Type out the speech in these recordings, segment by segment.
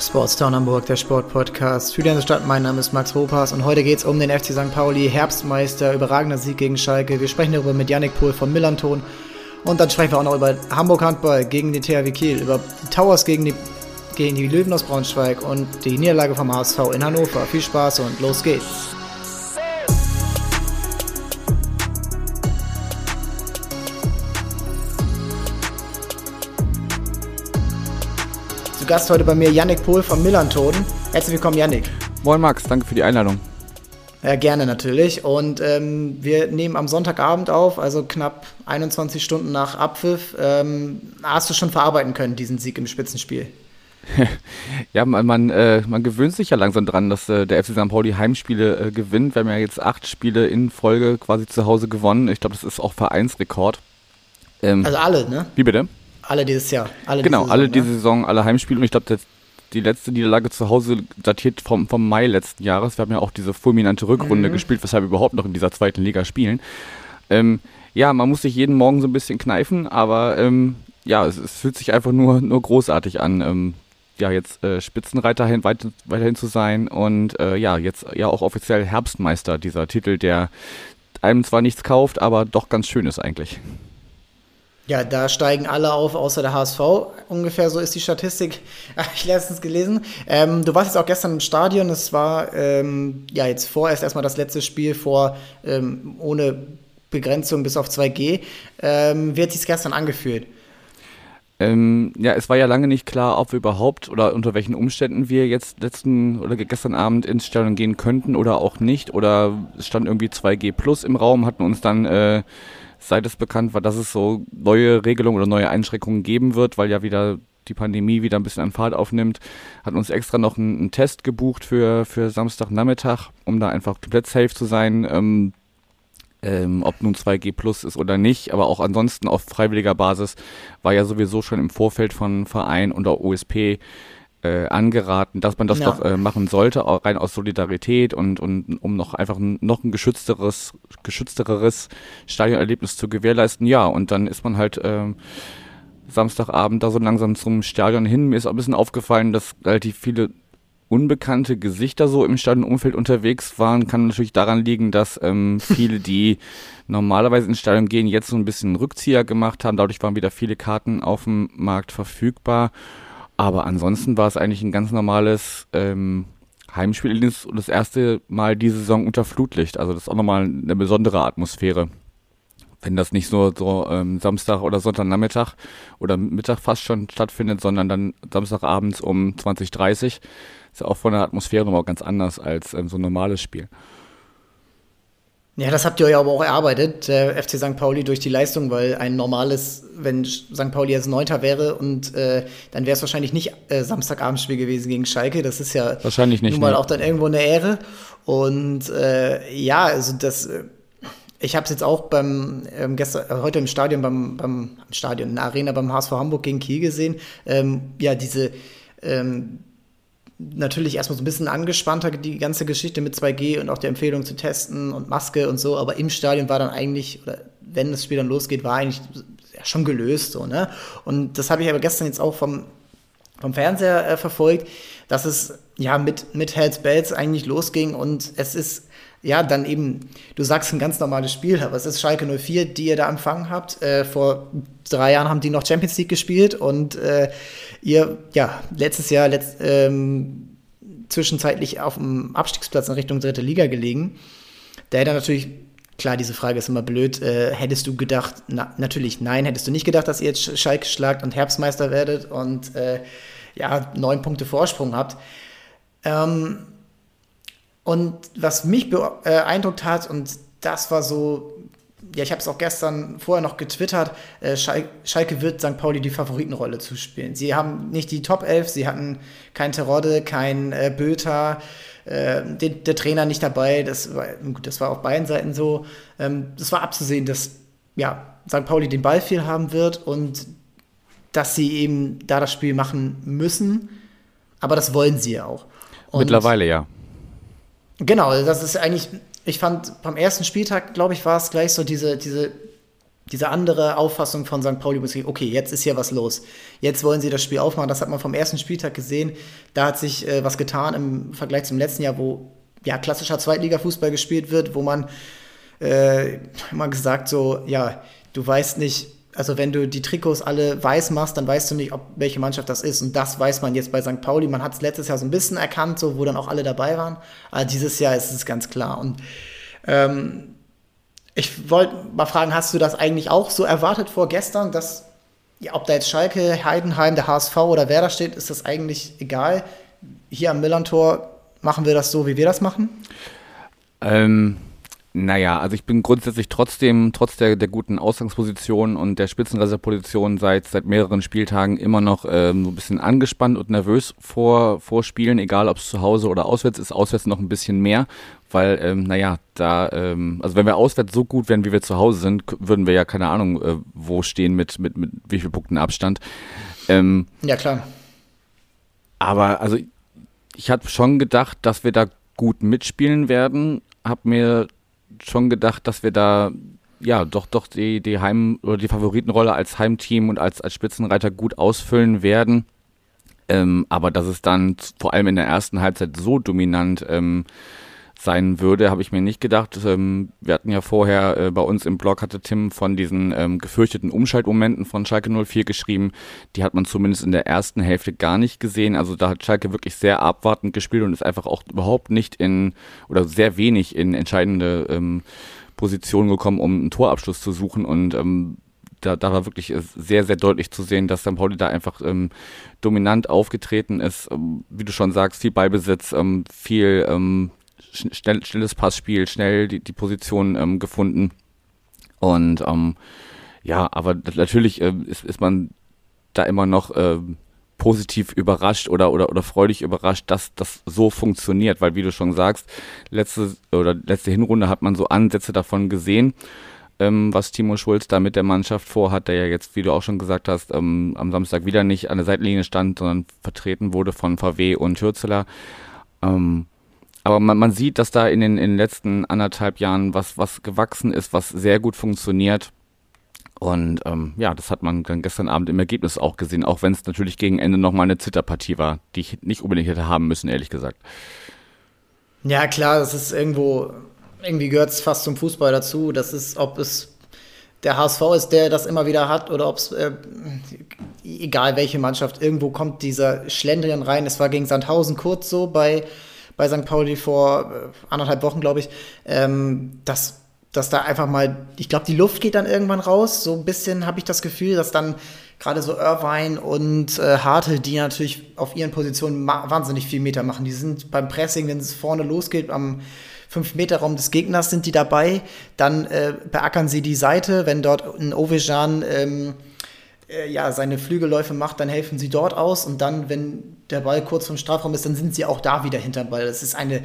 Sportstown Hamburg, der Sportpodcast für die Stadt. Mein Name ist Max Ropas und heute geht es um den FC St. Pauli, Herbstmeister, überragender Sieg gegen Schalke. Wir sprechen darüber mit Yannick Pohl von Millanton und dann sprechen wir auch noch über Hamburg Handball gegen die THW Kiel, über Towers gegen die, gegen die Löwen aus Braunschweig und die Niederlage vom HSV in Hannover. Viel Spaß und los geht's! Zu Gast heute bei mir Yannick Pohl von Millanton. Herzlich willkommen, Yannick. Moin Max, danke für die Einladung. Ja, gerne natürlich. Und ähm, wir nehmen am Sonntagabend auf, also knapp 21 Stunden nach Abpfiff. Ähm, hast du schon verarbeiten können, diesen Sieg im Spitzenspiel? ja, man, man, äh, man, gewöhnt sich ja langsam dran, dass äh, der FC St. Pauli Heimspiele äh, gewinnt. Wir haben ja jetzt acht Spiele in Folge quasi zu Hause gewonnen. Ich glaube, das ist auch Vereinsrekord. Ähm, also alle, ne? Wie bitte? Alle dieses Jahr. Alle genau, diese Saison, alle diese Saison, alle Heimspiele. Und ich glaube, die letzte Niederlage zu Hause datiert vom, vom Mai letzten Jahres. Wir haben ja auch diese fulminante Rückrunde mhm. gespielt, weshalb wir überhaupt noch in dieser zweiten Liga spielen. Ähm, ja, man muss sich jeden Morgen so ein bisschen kneifen, aber ähm, ja, es, es, fühlt sich einfach nur, nur großartig an. Ähm, ja, jetzt äh, Spitzenreiter hin, weit, weiterhin zu sein und äh, ja, jetzt ja auch offiziell Herbstmeister, dieser Titel, der einem zwar nichts kauft, aber doch ganz schön ist eigentlich. Ja, da steigen alle auf, außer der HSV. Ungefähr so ist die Statistik. Habe ich letztens gelesen. Ähm, du warst jetzt auch gestern im Stadion. Es war ähm, ja jetzt vorerst erstmal das letzte Spiel vor ähm, ohne Begrenzung bis auf 2G. Ähm, wie hat sich gestern angefühlt? Ähm, ja, es war ja lange nicht klar, ob wir überhaupt oder unter welchen Umständen wir jetzt letzten oder gestern Abend ins Stadion gehen könnten oder auch nicht. Oder es stand irgendwie 2G plus im Raum, hatten uns dann äh, seit es bekannt war, dass es so neue Regelungen oder neue Einschränkungen geben wird, weil ja wieder die Pandemie wieder ein bisschen an Fahrt aufnimmt, hat uns extra noch einen, einen Test gebucht für, für Samstagnachmittag, um da einfach komplett safe zu sein. Ähm, ähm, ob nun 2G Plus ist oder nicht, aber auch ansonsten auf freiwilliger Basis war ja sowieso schon im Vorfeld von Verein und der OSP äh, angeraten, dass man das ja. doch äh, machen sollte, rein aus Solidarität und, und um noch einfach ein, noch ein geschützteres, geschützteres Stadionerlebnis zu gewährleisten. Ja, und dann ist man halt äh, Samstagabend da so langsam zum Stadion hin. Mir ist auch ein bisschen aufgefallen, dass relativ viele unbekannte Gesichter so im Stadionumfeld unterwegs waren, kann natürlich daran liegen, dass ähm, viele, die normalerweise ins Stadion gehen, jetzt so ein bisschen Rückzieher gemacht haben. Dadurch waren wieder viele Karten auf dem Markt verfügbar. Aber ansonsten war es eigentlich ein ganz normales ähm, Heimspiel und das erste Mal diese Saison unter Flutlicht. Also das ist auch nochmal eine besondere Atmosphäre. Wenn das nicht nur so ähm, Samstag oder Sonntagnachmittag oder Mittag fast schon stattfindet, sondern dann Samstagabends um 20.30 ist ja auch von der Atmosphäre nochmal ganz anders als ähm, so ein normales Spiel. Ja, das habt ihr euch aber auch erarbeitet, der FC St. Pauli, durch die Leistung, weil ein normales, wenn St. Pauli jetzt Neunter wäre und äh, dann wäre es wahrscheinlich nicht äh, Samstagabendspiel gewesen gegen Schalke. Das ist ja wahrscheinlich nicht, nun mal nee. auch dann irgendwo eine Ehre. Und äh, ja, also das, äh, ich habe es jetzt auch beim ähm, gestern, äh, heute im Stadion, beim, beim Stadion, in der Arena beim HSV Hamburg gegen Kiel gesehen. Ähm, ja, diese ähm, natürlich erstmal so ein bisschen angespannter, die ganze Geschichte mit 2G und auch der Empfehlung zu testen und Maske und so, aber im Stadion war dann eigentlich, oder wenn das Spiel dann losgeht, war eigentlich ja, schon gelöst, so, ne? Und das habe ich aber gestern jetzt auch vom, vom Fernseher äh, verfolgt, dass es ja mit, mit Hells Bells eigentlich losging und es ist ja, dann eben, du sagst ein ganz normales Spiel, aber es ist Schalke 04, die ihr da empfangen habt. Äh, vor drei Jahren haben die noch Champions League gespielt und äh, ihr, ja, letztes Jahr letzt, ähm, zwischenzeitlich auf dem Abstiegsplatz in Richtung dritte Liga gelegen. Da hätte natürlich, klar, diese Frage ist immer blöd, äh, hättest du gedacht, na, natürlich nein, hättest du nicht gedacht, dass ihr jetzt Schalke schlagt und Herbstmeister werdet und äh, ja, neun Punkte Vorsprung habt. Ähm, und was mich beeindruckt hat, und das war so, ja, ich habe es auch gestern vorher noch getwittert, äh, Schalke wird St. Pauli die Favoritenrolle zuspielen. Sie haben nicht die Top 11, sie hatten kein Terodde, kein äh, Böter, äh, den, der Trainer nicht dabei, das war, gut, das war auf beiden Seiten so. Ähm, das war abzusehen, dass ja, St. Pauli den Ball viel haben wird und dass sie eben da das Spiel machen müssen, aber das wollen sie ja auch. Und Mittlerweile ja. Genau, das ist eigentlich, ich fand beim ersten Spieltag, glaube ich, war es gleich so diese, diese diese andere Auffassung von St. Pauli, okay, jetzt ist hier was los. Jetzt wollen sie das Spiel aufmachen. Das hat man vom ersten Spieltag gesehen. Da hat sich äh, was getan im Vergleich zum letzten Jahr, wo ja klassischer Zweitliga-Fußball gespielt wird, wo man äh, immer gesagt so, ja, du weißt nicht, also wenn du die Trikots alle weiß machst, dann weißt du nicht, ob welche Mannschaft das ist. Und das weiß man jetzt bei St. Pauli. Man hat es letztes Jahr so ein bisschen erkannt, so wo dann auch alle dabei waren. Aber dieses Jahr ist es ganz klar. Und ähm, ich wollte mal fragen, hast du das eigentlich auch so erwartet vor gestern, dass ja, ob da jetzt Schalke, Heidenheim, der HSV oder wer da steht, ist das eigentlich egal. Hier am Millantor machen wir das so, wie wir das machen? Ähm, naja, also ich bin grundsätzlich trotzdem, trotz der, der guten Ausgangsposition und der Spitzenreserveposition seit, seit mehreren Spieltagen immer noch ähm, so ein bisschen angespannt und nervös vor, vor Spielen, egal ob es zu Hause oder auswärts ist. Auswärts noch ein bisschen mehr, weil, ähm, naja, da, ähm, also wenn wir auswärts so gut wären, wie wir zu Hause sind, würden wir ja keine Ahnung, äh, wo stehen mit, mit, mit wie viel Punkten Abstand. Ähm, ja, klar. Aber also ich hatte schon gedacht, dass wir da gut mitspielen werden, hab mir schon gedacht, dass wir da ja doch doch die, die Heim- oder die Favoritenrolle als Heimteam und als, als Spitzenreiter gut ausfüllen werden. Ähm, aber dass es dann vor allem in der ersten Halbzeit so dominant ähm, sein würde, habe ich mir nicht gedacht. Ähm, wir hatten ja vorher äh, bei uns im Blog hatte Tim von diesen ähm, gefürchteten Umschaltmomenten von Schalke 04 geschrieben. Die hat man zumindest in der ersten Hälfte gar nicht gesehen. Also da hat Schalke wirklich sehr abwartend gespielt und ist einfach auch überhaupt nicht in oder sehr wenig in entscheidende ähm, Positionen gekommen, um einen Torabschluss zu suchen und ähm, da, da war wirklich sehr, sehr deutlich zu sehen, dass St. Pauli da einfach ähm, dominant aufgetreten ist. Ähm, wie du schon sagst, viel Ballbesitz, ähm, viel ähm, schnell, schnelles Passspiel, schnell die, die Position ähm, gefunden. Und ähm, ja, aber natürlich äh, ist, ist man da immer noch äh, positiv überrascht oder, oder, oder freudig überrascht, dass das so funktioniert, weil wie du schon sagst, letzte oder letzte Hinrunde hat man so Ansätze davon gesehen, ähm, was Timo Schulz da mit der Mannschaft vorhat, der ja jetzt, wie du auch schon gesagt hast, ähm, am Samstag wieder nicht an der Seitenlinie stand, sondern vertreten wurde von VW und Hürzeler. Ähm, aber man, man sieht, dass da in den, in den letzten anderthalb Jahren was, was gewachsen ist, was sehr gut funktioniert. Und ähm, ja, das hat man dann gestern Abend im Ergebnis auch gesehen, auch wenn es natürlich gegen Ende nochmal eine Zitterpartie war, die ich nicht unbedingt hätte haben müssen, ehrlich gesagt. Ja, klar, das ist irgendwo, irgendwie gehört es fast zum Fußball dazu. Das ist, ob es der HSV ist, der das immer wieder hat, oder ob es, äh, egal welche Mannschaft, irgendwo kommt dieser Schlendrian rein. Es war gegen Sandhausen kurz so bei bei St. Pauli vor äh, anderthalb Wochen, glaube ich, ähm, dass, dass da einfach mal, ich glaube, die Luft geht dann irgendwann raus. So ein bisschen habe ich das Gefühl, dass dann gerade so Irvine und äh, Hartel, die natürlich auf ihren Positionen wahnsinnig viel Meter machen. Die sind beim Pressing, wenn es vorne losgeht, am 5-Meter-Raum des Gegners sind die dabei. Dann äh, beackern sie die Seite, wenn dort ein Ovejan ähm, äh, ja, seine Flügelläufe macht, dann helfen sie dort aus und dann, wenn der Ball kurz vom Strafraum ist, dann sind sie auch da wieder hinterm Ball. Das ist eine,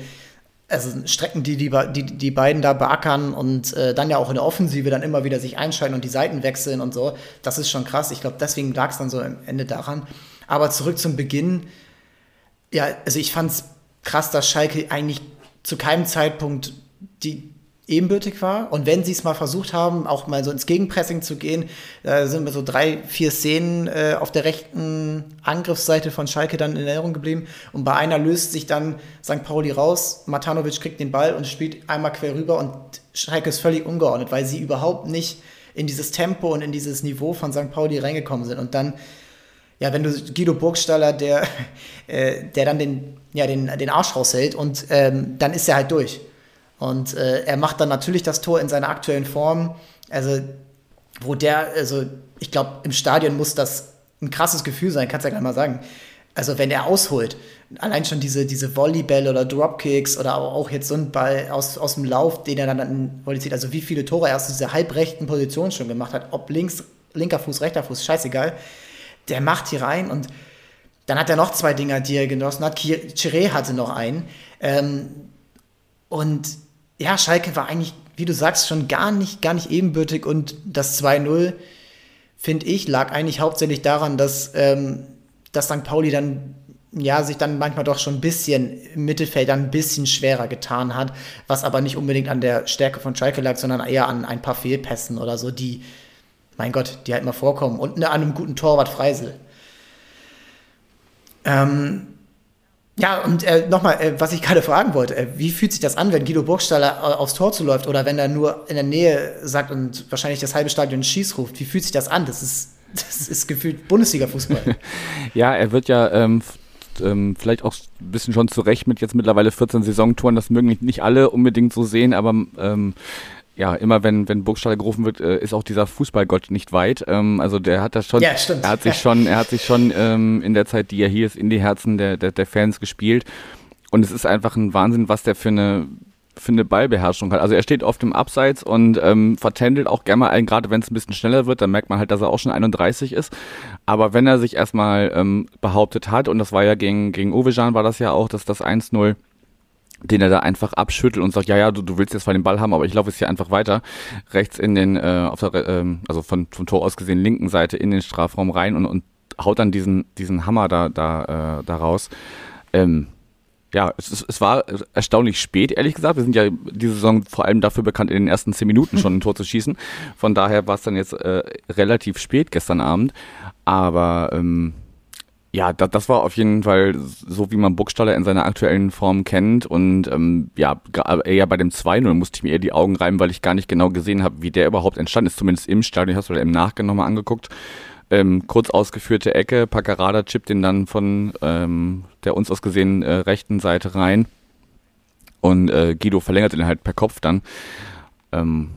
also Strecken, die die, die, die beiden da beackern und äh, dann ja auch in der Offensive dann immer wieder sich einschalten und die Seiten wechseln und so. Das ist schon krass. Ich glaube, deswegen lag es dann so am Ende daran. Aber zurück zum Beginn. Ja, also ich fand es krass, dass Schalke eigentlich zu keinem Zeitpunkt die, ebenbürtig war. Und wenn sie es mal versucht haben, auch mal so ins Gegenpressing zu gehen, da sind mir so drei, vier Szenen äh, auf der rechten Angriffsseite von Schalke dann in Erinnerung geblieben. Und bei einer löst sich dann St. Pauli raus, Matanovic kriegt den Ball und spielt einmal quer rüber und Schalke ist völlig ungeordnet, weil sie überhaupt nicht in dieses Tempo und in dieses Niveau von St. Pauli reingekommen sind. Und dann ja, wenn du Guido Burgstaller, der, äh, der dann den, ja, den, den Arsch raushält und ähm, dann ist er halt durch. Und äh, er macht dann natürlich das Tor in seiner aktuellen Form. Also, wo der, also ich glaube, im Stadion muss das ein krasses Gefühl sein, kannst du ja gleich mal sagen. Also, wenn er ausholt, allein schon diese, diese Volleybälle oder Dropkicks oder auch jetzt so ein Ball aus, aus dem Lauf, den er dann in Volley zieht, also wie viele Tore er aus dieser halbrechten Position schon gemacht hat, ob links, linker Fuß, rechter Fuß, scheißegal. Der macht hier rein und dann hat er noch zwei Dinger, die er genossen hat. Chiré hatte noch einen. Ähm, und ja, Schalke war eigentlich, wie du sagst, schon gar nicht, gar nicht ebenbürtig und das 2-0, finde ich, lag eigentlich hauptsächlich daran, dass, ähm, dass St. Pauli dann ja, sich dann manchmal doch schon ein bisschen im Mittelfeld dann ein bisschen schwerer getan hat, was aber nicht unbedingt an der Stärke von Schalke lag, sondern eher an ein paar Fehlpässen oder so, die mein Gott, die halt mal vorkommen. Und an einem guten Torwart Freisel. Ähm, ja, und äh, nochmal, äh, was ich gerade fragen wollte, äh, wie fühlt sich das an, wenn Guido Burgstaller äh, aufs Tor zuläuft oder wenn er nur in der Nähe sagt und wahrscheinlich das halbe Stadion Schieß ruft? Wie fühlt sich das an? Das ist, das ist gefühlt Bundesliga-Fußball. ja, er wird ja ähm, ähm, vielleicht auch ein bisschen schon zurecht mit jetzt mittlerweile 14 Saisontouren, das mögen nicht alle unbedingt so sehen, aber ähm, ja, immer wenn, wenn Burgstaller gerufen wird, äh, ist auch dieser Fußballgott nicht weit. Ähm, also der hat das schon, ja, er hat sich schon, er hat sich schon ähm, in der Zeit, die er hier ist, in die Herzen der, der, der Fans gespielt. Und es ist einfach ein Wahnsinn, was der für eine für eine Ballbeherrschung hat. Also er steht oft im Abseits und ähm, vertändelt auch gerne mal ein, gerade wenn es ein bisschen schneller wird, dann merkt man halt, dass er auch schon 31 ist. Aber wenn er sich erstmal ähm, behauptet hat, und das war ja gegen, gegen Ovejan war das ja auch, dass das 1-0 den er da einfach abschüttelt und sagt, ja, ja, du, du willst jetzt zwar den Ball haben, aber ich laufe jetzt hier einfach weiter, rechts in den, äh, auf der, äh, also von, vom Tor aus gesehen, linken Seite in den Strafraum rein und, und haut dann diesen, diesen Hammer da, da, äh, da raus. Ähm, ja, es, es, es war erstaunlich spät, ehrlich gesagt. Wir sind ja diese Saison vor allem dafür bekannt, in den ersten zehn Minuten schon ein Tor zu schießen. Von daher war es dann jetzt äh, relativ spät gestern Abend. Aber ähm, ja, das, das war auf jeden Fall so, wie man Burgstaller in seiner aktuellen Form kennt. Und ähm, ja, eher bei dem 2-0 musste ich mir eher die Augen reiben, weil ich gar nicht genau gesehen habe, wie der überhaupt entstanden ist. Zumindest im Stadion, ich habe es oder im Nachgang nochmal angeguckt. Ähm, kurz ausgeführte Ecke, Paccarada chippt den dann von ähm, der uns aus gesehen äh, rechten Seite rein. Und äh, Guido verlängert ihn halt per Kopf dann. Ähm,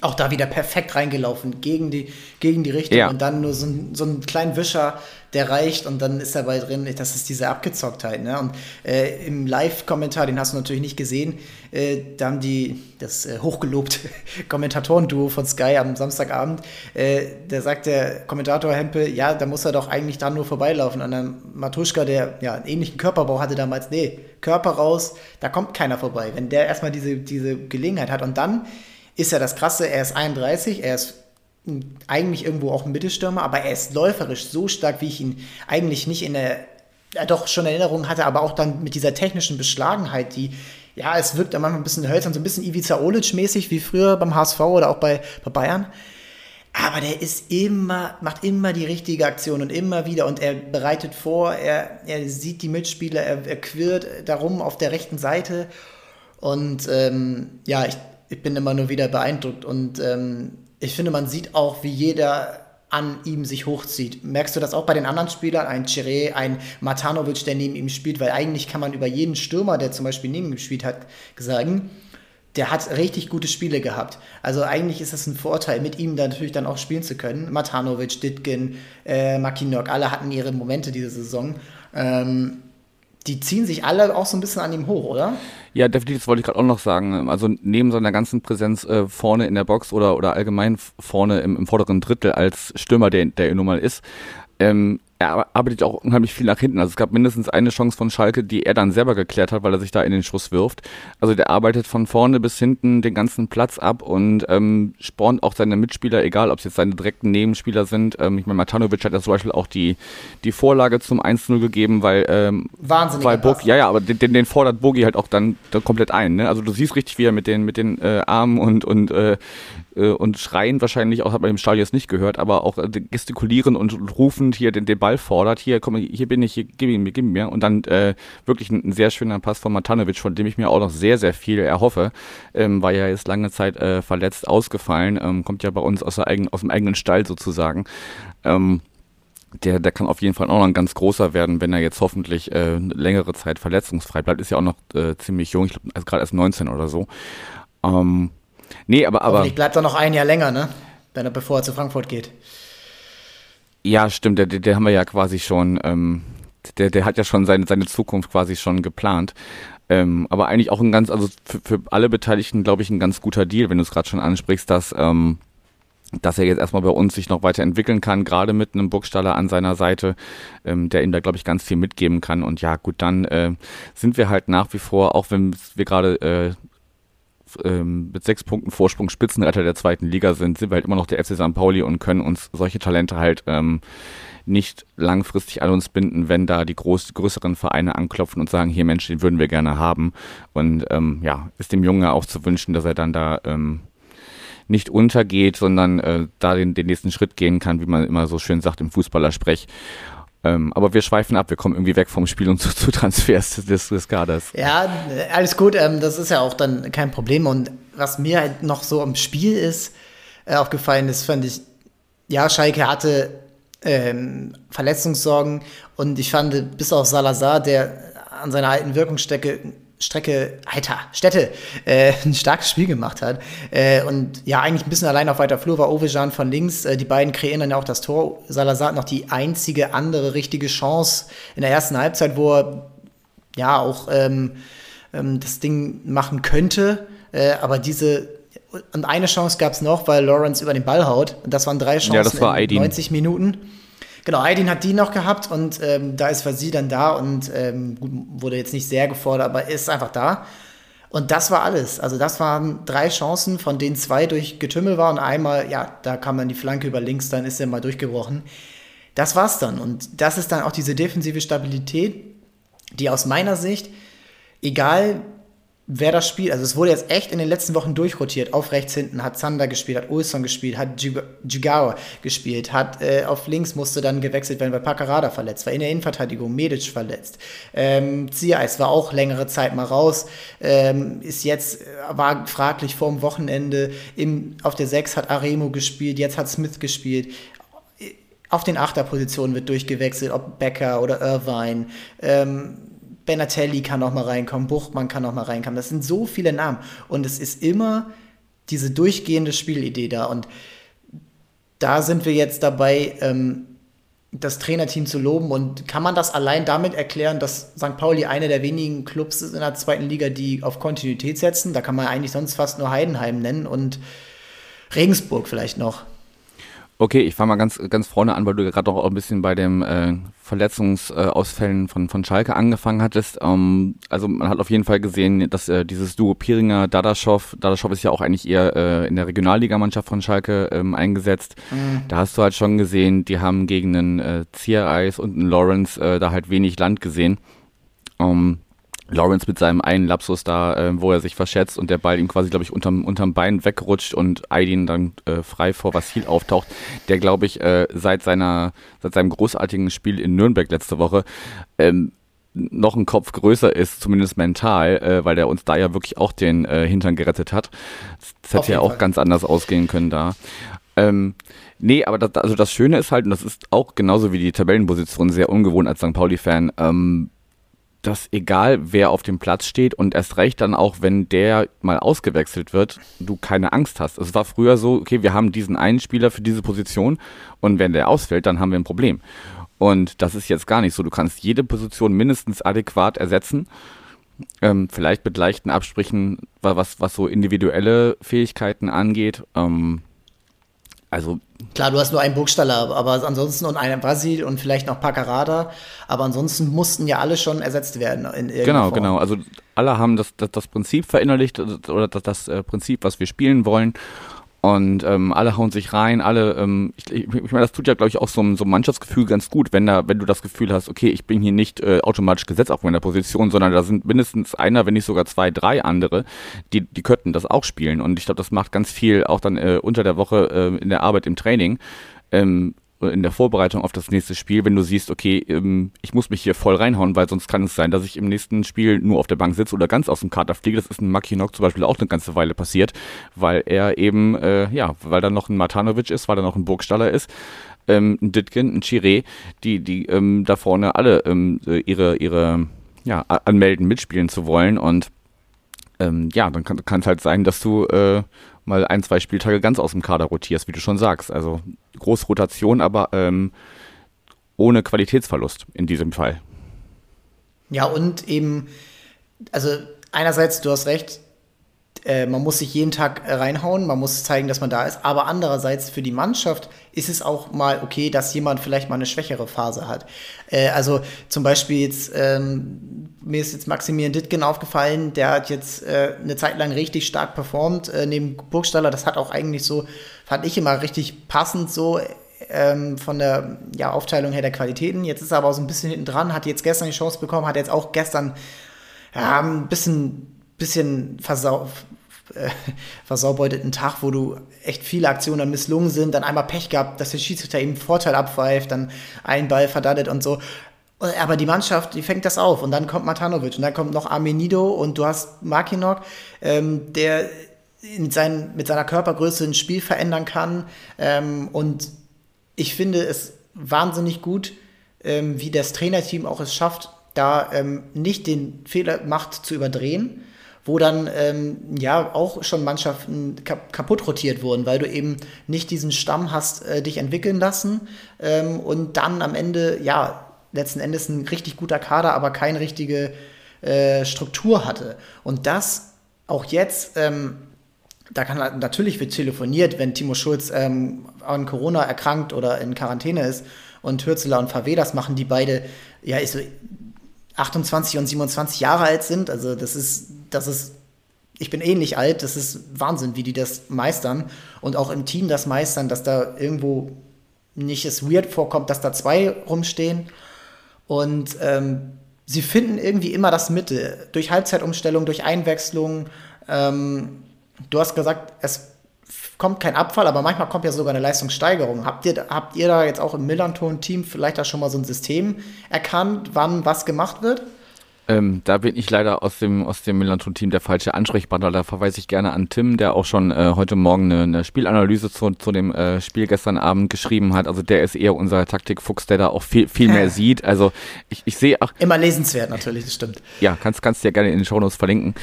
auch da wieder perfekt reingelaufen, gegen die, gegen die Richtung ja. und dann nur so, ein, so einen kleinen Wischer, der reicht und dann ist dabei drin, das ist diese Abgezocktheit. Ne? Und äh, im Live-Kommentar, den hast du natürlich nicht gesehen, äh, da haben die, das äh, hochgelobte Kommentatoren-Duo von Sky am Samstagabend, äh, da sagt der Kommentator Hempel, ja, da muss er doch eigentlich dran nur vorbeilaufen. Und dann Matuschka, der ja einen ähnlichen Körperbau hatte damals, nee, Körper raus, da kommt keiner vorbei. Wenn der erstmal diese, diese Gelegenheit hat und dann ist ja das Krasse, er ist 31, er ist eigentlich irgendwo auch ein Mittelstürmer, aber er ist läuferisch so stark, wie ich ihn eigentlich nicht in der, ja, doch schon Erinnerung hatte, aber auch dann mit dieser technischen Beschlagenheit, die, ja, es wirkt manchmal ein bisschen hölzern, so ein bisschen Ivica Olic-mäßig, wie früher beim HSV oder auch bei, bei Bayern. Aber der ist immer, macht immer die richtige Aktion und immer wieder und er bereitet vor, er, er sieht die Mitspieler, er, er quirlt darum auf der rechten Seite und ähm, ja, ich, ich bin immer nur wieder beeindruckt und ähm, ich finde, man sieht auch, wie jeder an ihm sich hochzieht. Merkst du das auch bei den anderen Spielern? Ein Chiré, ein Matanovic, der neben ihm spielt, weil eigentlich kann man über jeden Stürmer, der zum Beispiel neben ihm gespielt hat, sagen, der hat richtig gute Spiele gehabt. Also eigentlich ist das ein Vorteil, mit ihm dann natürlich dann auch spielen zu können. Matanovic, Ditkin, äh, Makinok, alle hatten ihre Momente diese Saison. Ähm, die ziehen sich alle auch so ein bisschen an ihm hoch, oder? Ja, definitiv, das wollte ich gerade auch noch sagen. Also neben seiner ganzen Präsenz äh, vorne in der Box oder, oder allgemein vorne im, im vorderen Drittel als Stürmer, der, der er nun mal ist, ähm, er arbeitet auch unheimlich viel nach hinten. Also es gab mindestens eine Chance von Schalke, die er dann selber geklärt hat, weil er sich da in den Schuss wirft. Also der arbeitet von vorne bis hinten den ganzen Platz ab und ähm, spornt auch seine Mitspieler, egal ob es jetzt seine direkten Nebenspieler sind. Ähm, ich meine, Matanovic hat ja zum Beispiel auch die, die Vorlage zum 1-0 gegeben, weil, ähm, Wahnsinnig. weil Burg, ja, ja, aber den, den fordert Bogi halt auch dann, dann komplett ein. Ne? Also du siehst richtig, wie er mit den, mit den äh, Armen und, und äh, äh, und schreien wahrscheinlich, auch hat man im Stadion jetzt nicht gehört, aber auch äh, gestikulieren und rufend hier den, den Ball fordert, hier komm, hier bin ich, hier, gib ihn mir, gib ihn mir. Und dann äh, wirklich ein, ein, sehr schöner Pass von Matanovic, von dem ich mir auch noch sehr, sehr viel erhoffe, ähm, war ja jetzt lange Zeit äh, verletzt ausgefallen, ähm, kommt ja bei uns aus, der eigenen, aus dem eigenen Stall sozusagen. Ähm, der, der kann auf jeden Fall auch noch ein ganz großer werden, wenn er jetzt hoffentlich äh, längere Zeit verletzungsfrei bleibt. Ist ja auch noch äh, ziemlich jung, ich glaube, also gerade erst 19 oder so. Ähm, Nee, aber. aber Hoffentlich bleibt er noch ein Jahr länger, ne? Wenn er, bevor er zu Frankfurt geht. Ja, stimmt, der, der haben wir ja quasi schon, ähm, der, der hat ja schon seine, seine Zukunft quasi schon geplant. Ähm, aber eigentlich auch ein ganz, also für, für alle Beteiligten, glaube ich, ein ganz guter Deal, wenn du es gerade schon ansprichst, dass, ähm, dass er jetzt erstmal bei uns sich noch weiterentwickeln kann, gerade mit einem Burgstaller an seiner Seite, ähm, der ihm da, glaube ich, ganz viel mitgeben kann. Und ja, gut, dann äh, sind wir halt nach wie vor, auch wenn wir gerade äh, ähm, mit sechs Punkten Vorsprung Spitzenretter der zweiten Liga sind, sind wir halt immer noch der FC St. Pauli und können uns solche Talente halt ähm, nicht langfristig an uns binden, wenn da die groß, größeren Vereine anklopfen und sagen, hier Mensch, den würden wir gerne haben. Und ähm, ja, ist dem Jungen auch zu wünschen, dass er dann da ähm, nicht untergeht, sondern äh, da den, den nächsten Schritt gehen kann, wie man immer so schön sagt im Fußballersprech. Ähm, aber wir schweifen ab, wir kommen irgendwie weg vom Spiel und zu, zu Transfers des, des Kaders. Ja, alles gut, ähm, das ist ja auch dann kein Problem. Und was mir halt noch so im Spiel ist, äh, aufgefallen ist, fand ich, ja, Schalke hatte ähm, Verletzungssorgen und ich fand, bis auf Salazar, der an seiner alten Wirkungsstrecke Strecke, Alter, Städte, äh, ein starkes Spiel gemacht hat. Äh, und ja, eigentlich ein bisschen allein auf weiter Flur war Ovejan von links. Äh, die beiden kreieren dann ja auch das Tor. Salazar hat noch die einzige andere richtige Chance in der ersten Halbzeit, wo er ja auch ähm, ähm, das Ding machen könnte. Äh, aber diese und eine Chance gab es noch, weil Lawrence über den Ball haut. Und das waren drei Chancen ja, das war in Aydin. 90 Minuten. Genau, Aydin hat die noch gehabt und ähm, da ist Vasi dann da und ähm, wurde jetzt nicht sehr gefordert, aber ist einfach da. Und das war alles. Also das waren drei Chancen, von denen zwei durch Getümmel war und einmal, ja, da kam dann die Flanke über links, dann ist er mal durchgebrochen. Das war's dann. Und das ist dann auch diese defensive Stabilität, die aus meiner Sicht, egal wer das spielt. Also es wurde jetzt echt in den letzten Wochen durchrotiert. Auf rechts hinten hat Zander gespielt, hat Ulson gespielt, hat Jigawa gespielt, hat äh, auf links musste dann gewechselt werden, weil Pacarada verletzt war. In der Innenverteidigung Medic verletzt. Ähm, Ziereis war auch längere Zeit mal raus. Ähm, ist jetzt, äh, war fraglich vorm Wochenende. Im, auf der 6 hat Aremo gespielt, jetzt hat Smith gespielt. Auf den Achterpositionen wird durchgewechselt, ob Becker oder Irvine. Ähm, Benatelli kann noch mal reinkommen, Buchmann kann noch mal reinkommen. Das sind so viele Namen. Und es ist immer diese durchgehende Spielidee da. Und da sind wir jetzt dabei, ähm, das Trainerteam zu loben. Und kann man das allein damit erklären, dass St. Pauli einer der wenigen Clubs ist in der zweiten Liga, die auf Kontinuität setzen? Da kann man eigentlich sonst fast nur Heidenheim nennen und Regensburg vielleicht noch. Okay, ich fange mal ganz, ganz vorne an, weil du gerade auch ein bisschen bei den äh, Verletzungsausfällen von, von Schalke angefangen hattest. Ähm, also man hat auf jeden Fall gesehen, dass äh, dieses Duo Piringer, Dadaschow, Dadaschow ist ja auch eigentlich eher äh, in der Regionalligamannschaft von Schalke ähm, eingesetzt. Mhm. Da hast du halt schon gesehen, die haben gegen einen äh, Ziereis und einen Lawrence äh, da halt wenig Land gesehen. Ähm, Lawrence mit seinem einen Lapsus da, äh, wo er sich verschätzt und der Ball ihm quasi, glaube ich, unterm, unterm Bein wegrutscht und Aydin dann äh, frei vor Vassil auftaucht, der, glaube ich, äh, seit seiner, seit seinem großartigen Spiel in Nürnberg letzte Woche ähm, noch ein Kopf größer ist, zumindest mental, äh, weil der uns da ja wirklich auch den äh, Hintern gerettet hat. Das hätte ja auch Fall. ganz anders ausgehen können da. Ähm, nee, aber das, also das Schöne ist halt, und das ist auch genauso wie die Tabellenposition sehr ungewohnt als St. Pauli-Fan, ähm, dass egal wer auf dem Platz steht und erst recht dann auch, wenn der mal ausgewechselt wird, du keine Angst hast. Es war früher so, okay, wir haben diesen einen Spieler für diese Position und wenn der ausfällt, dann haben wir ein Problem. Und das ist jetzt gar nicht so. Du kannst jede Position mindestens adäquat ersetzen. Ähm, vielleicht mit leichten Absprüchen, was, was so individuelle Fähigkeiten angeht. Ähm, also Klar, du hast nur einen Burgstaller, aber ansonsten und einen Basil und vielleicht noch Pacarada, aber ansonsten mussten ja alle schon ersetzt werden. In genau, Form. genau. Also alle haben das, das, das Prinzip verinnerlicht oder das, das äh, Prinzip, was wir spielen wollen. Und ähm, alle hauen sich rein, alle, ähm, ich, ich, ich meine, das tut ja, glaube ich, auch so, so ein Mannschaftsgefühl ganz gut, wenn da, wenn du das Gefühl hast, okay, ich bin hier nicht äh, automatisch gesetzt auf meiner Position, sondern da sind mindestens einer, wenn nicht sogar zwei, drei andere, die, die könnten das auch spielen. Und ich glaube, das macht ganz viel auch dann äh, unter der Woche äh, in der Arbeit im Training. Ähm, in der Vorbereitung auf das nächste Spiel, wenn du siehst, okay, ähm, ich muss mich hier voll reinhauen, weil sonst kann es sein, dass ich im nächsten Spiel nur auf der Bank sitze oder ganz aus dem Kader fliege. Das ist in Makinok zum Beispiel auch eine ganze Weile passiert, weil er eben, äh, ja, weil da noch ein Matanovic ist, weil da noch ein Burgstaller ist, ähm, ein Ditkin, ein Chiré, die, die ähm, da vorne alle ähm, ihre, ihre, ja, anmelden, mitspielen zu wollen und ähm, ja, dann kann es halt sein, dass du äh, mal ein, zwei Spieltage ganz aus dem Kader rotierst, wie du schon sagst. Also große Rotation, aber ähm, ohne Qualitätsverlust in diesem Fall. Ja, und eben, also einerseits, du hast recht, äh, man muss sich jeden Tag reinhauen, man muss zeigen, dass man da ist, aber andererseits für die Mannschaft ist es auch mal okay, dass jemand vielleicht mal eine schwächere Phase hat. Äh, also zum Beispiel jetzt, ähm, mir ist jetzt Maximilian Dittgen aufgefallen, der hat jetzt äh, eine Zeit lang richtig stark performt, äh, neben Burgstaller, das hat auch eigentlich so, fand ich immer richtig passend so, ähm, von der ja, Aufteilung her der Qualitäten. Jetzt ist er aber so ein bisschen hinten dran, hat jetzt gestern die Chance bekommen, hat jetzt auch gestern ja, ein bisschen, bisschen versau äh, versaubeuteten Tag, wo du echt viele Aktionen dann misslungen sind, dann einmal Pech gehabt, dass der Schiedsrichter eben Vorteil abpfeift, dann ein Ball verdattet und so. Aber die Mannschaft, die fängt das auf und dann kommt Matanovic und dann kommt noch Armenido und du hast Makinok, ähm, der in sein, mit seiner Körpergröße ein Spiel verändern kann ähm, und ich finde es wahnsinnig gut, ähm, wie das Trainerteam auch es schafft, da ähm, nicht den Fehler macht zu überdrehen, wo dann ähm, ja auch schon Mannschaften kap kaputt rotiert wurden, weil du eben nicht diesen Stamm hast äh, dich entwickeln lassen ähm, und dann am Ende ja letzten Endes ein richtig guter Kader, aber keine richtige äh, Struktur hatte. Und das auch jetzt, ähm, da kann natürlich wird telefoniert, wenn Timo Schulz ähm, an Corona erkrankt oder in Quarantäne ist und Hürzeler und VW das machen, die beide ja ist so 28 und 27 Jahre alt sind. Also das ist, das ist, ich bin ähnlich alt, das ist Wahnsinn, wie die das meistern und auch im Team das meistern, dass da irgendwo nicht es weird vorkommt, dass da zwei rumstehen. Und ähm, sie finden irgendwie immer das Mitte. Durch Halbzeitumstellung, durch Einwechslung. Ähm, du hast gesagt, es kommt kein Abfall, aber manchmal kommt ja sogar eine Leistungssteigerung. Habt ihr, habt ihr da jetzt auch im Millanton-Team vielleicht da schon mal so ein System erkannt, wann was gemacht wird? Ähm, da bin ich leider aus dem, aus dem Millanton-Team der falsche Ansprechpartner. Da verweise ich gerne an Tim, der auch schon äh, heute Morgen eine, eine Spielanalyse zu, zu dem äh, Spiel gestern Abend geschrieben hat. Also der ist eher unser Taktikfuchs, der da auch viel, viel mehr sieht. Also ich, ich sehe auch. Immer lesenswert natürlich, das stimmt. Ja, kannst, kannst du ja gerne in den Shownotes verlinken.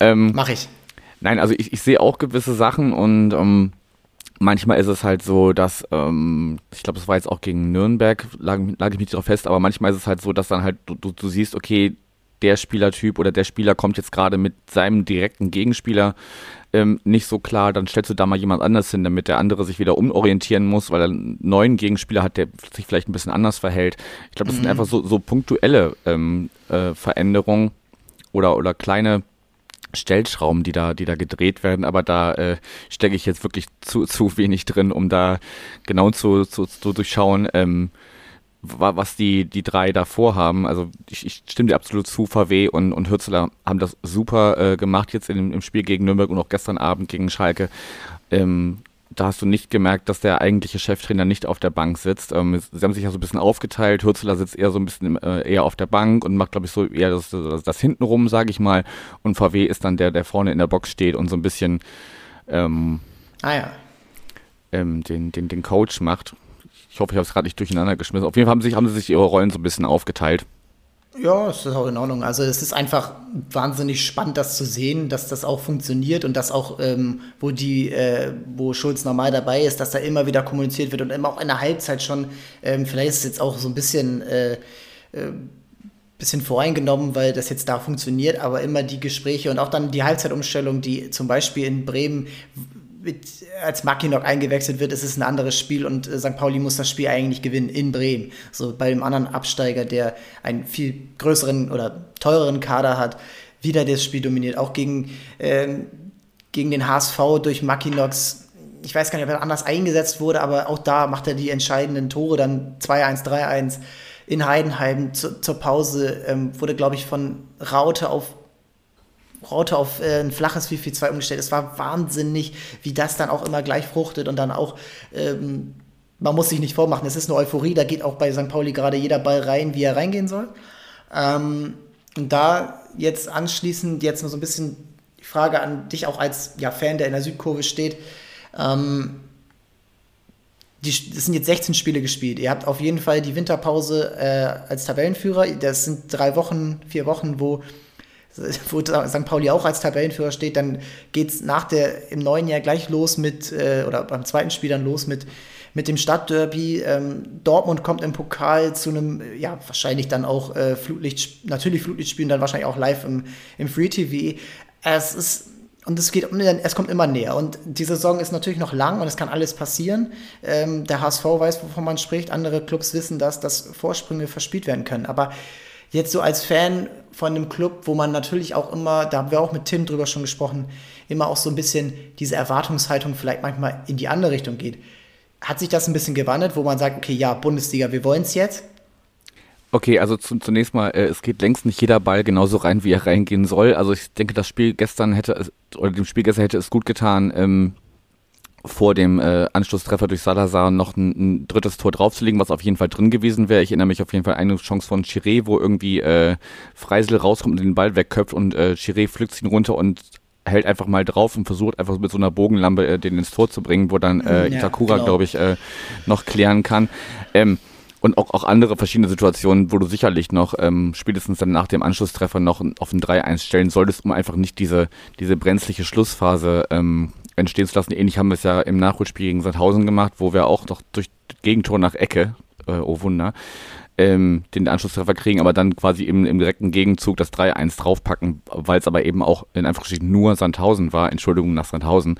Ähm, Mach ich. Nein, also ich, ich sehe auch gewisse Sachen und ähm, manchmal ist es halt so, dass, ähm, ich glaube, das war jetzt auch gegen Nürnberg, lag, lag ich mich darauf fest, aber manchmal ist es halt so, dass dann halt du, du, du siehst, okay, der Spielertyp oder der Spieler kommt jetzt gerade mit seinem direkten Gegenspieler ähm, nicht so klar, dann stellst du da mal jemand anders hin, damit der andere sich wieder umorientieren muss, weil er einen neuen Gegenspieler hat, der sich vielleicht ein bisschen anders verhält. Ich glaube, das mhm. sind einfach so, so punktuelle ähm, äh, Veränderungen oder, oder kleine Stellschrauben, die da, die da gedreht werden, aber da äh, stecke ich jetzt wirklich zu, zu wenig drin, um da genau zu, zu, zu durchschauen, ähm, was die, die drei da vorhaben. Also ich, ich stimme dir absolut zu, VW und, und Hürzeler haben das super äh, gemacht jetzt in, im Spiel gegen Nürnberg und auch gestern Abend gegen Schalke. Ähm, da hast du nicht gemerkt, dass der eigentliche Cheftrainer nicht auf der Bank sitzt. Ähm, sie haben sich ja so ein bisschen aufgeteilt. Hürzeler sitzt eher so ein bisschen äh, eher auf der Bank und macht, glaube ich, so eher das, das, das hintenrum, sage ich mal. Und VW ist dann der, der vorne in der Box steht und so ein bisschen ähm, ah, ja. ähm, den, den, den Coach macht. Ich hoffe, ich habe es gerade nicht durcheinander geschmissen. Auf jeden Fall haben, sich, haben sie sich ihre Rollen so ein bisschen aufgeteilt. Ja, ist auch in Ordnung. Also es ist einfach wahnsinnig spannend, das zu sehen, dass das auch funktioniert und dass auch, ähm, wo die, äh, wo Schulz normal dabei ist, dass da immer wieder kommuniziert wird und immer auch in der Halbzeit schon, ähm, vielleicht ist es jetzt auch so ein bisschen, äh, äh, bisschen voreingenommen, weil das jetzt da funktioniert, aber immer die Gespräche und auch dann die Halbzeitumstellung, die zum Beispiel in Bremen mit, als Mackinock eingewechselt wird, ist es ein anderes Spiel und äh, St. Pauli muss das Spiel eigentlich gewinnen in Bremen. So bei dem anderen Absteiger, der einen viel größeren oder teureren Kader hat, wieder das Spiel dominiert. Auch gegen, ähm, gegen den HSV durch Mackinox. Ich weiß gar nicht, ob er anders eingesetzt wurde, aber auch da macht er die entscheidenden Tore, dann 2-1, 3-1 in Heidenheim zu, zur Pause. Ähm, wurde, glaube ich, von Raute auf Raute auf äh, ein flaches Wi-Fi 2 umgestellt. Es war wahnsinnig, wie das dann auch immer gleich fruchtet und dann auch, ähm, man muss sich nicht vormachen, es ist eine Euphorie, da geht auch bei St. Pauli gerade jeder Ball rein, wie er reingehen soll. Ähm, und da jetzt anschließend jetzt nur so ein bisschen die Frage an dich auch als ja, Fan, der in der Südkurve steht. Ähm, die, sind jetzt 16 Spiele gespielt. Ihr habt auf jeden Fall die Winterpause äh, als Tabellenführer. Das sind drei Wochen, vier Wochen, wo wo St. Pauli auch als Tabellenführer steht, dann geht es nach der im neuen Jahr gleich los mit, äh, oder beim zweiten Spiel dann los mit, mit dem Stadtderby. Ähm, Dortmund kommt im Pokal zu einem, ja, wahrscheinlich dann auch äh, Flutlicht, natürlich Flutlicht spielen, dann wahrscheinlich auch live im, im Free TV. Es ist, und es geht, es kommt immer näher. Und die Saison ist natürlich noch lang und es kann alles passieren. Ähm, der HSV weiß, wovon man spricht. Andere Clubs wissen das, dass Vorsprünge verspielt werden können. Aber jetzt so als Fan von einem Club, wo man natürlich auch immer, da haben wir auch mit Tim drüber schon gesprochen, immer auch so ein bisschen diese Erwartungshaltung vielleicht manchmal in die andere Richtung geht. Hat sich das ein bisschen gewandelt, wo man sagt, okay, ja, Bundesliga, wir wollen es jetzt? Okay, also zu, zunächst mal, äh, es geht längst nicht jeder Ball genauso rein, wie er reingehen soll. Also ich denke, das Spiel gestern hätte oder dem Spiel gestern hätte es gut getan, ähm, vor dem äh, Anschlusstreffer durch Salazar noch ein, ein, drittes Tor draufzulegen, was auf jeden Fall drin gewesen wäre. Ich erinnere mich auf jeden Fall an eine Chance von Chiré, wo irgendwie äh, Freisel rauskommt und den Ball wegköpft und äh, Chiré pflückt ihn runter und hält einfach mal drauf und versucht einfach mit so einer Bogenlampe äh, den ins Tor zu bringen, wo dann äh, ja, Itakura, genau. glaube ich, äh, noch klären kann. Ähm, und auch, auch andere verschiedene Situationen, wo du sicherlich noch ähm, spätestens dann nach dem Anschlusstreffer noch auf ein 3-1 stellen solltest, um einfach nicht diese, diese brenzliche Schlussphase ähm, entstehen zu lassen. Ähnlich haben wir es ja im Nachholspiel gegen Sandhausen gemacht, wo wir auch noch durch Gegentor nach Ecke, äh, oh Wunder, ähm, den Anschlusstreffer kriegen, aber dann quasi im, im direkten Gegenzug das 3-1 draufpacken, weil es aber eben auch in Anführungsstrichen nur Sandhausen war, Entschuldigung nach Sandhausen.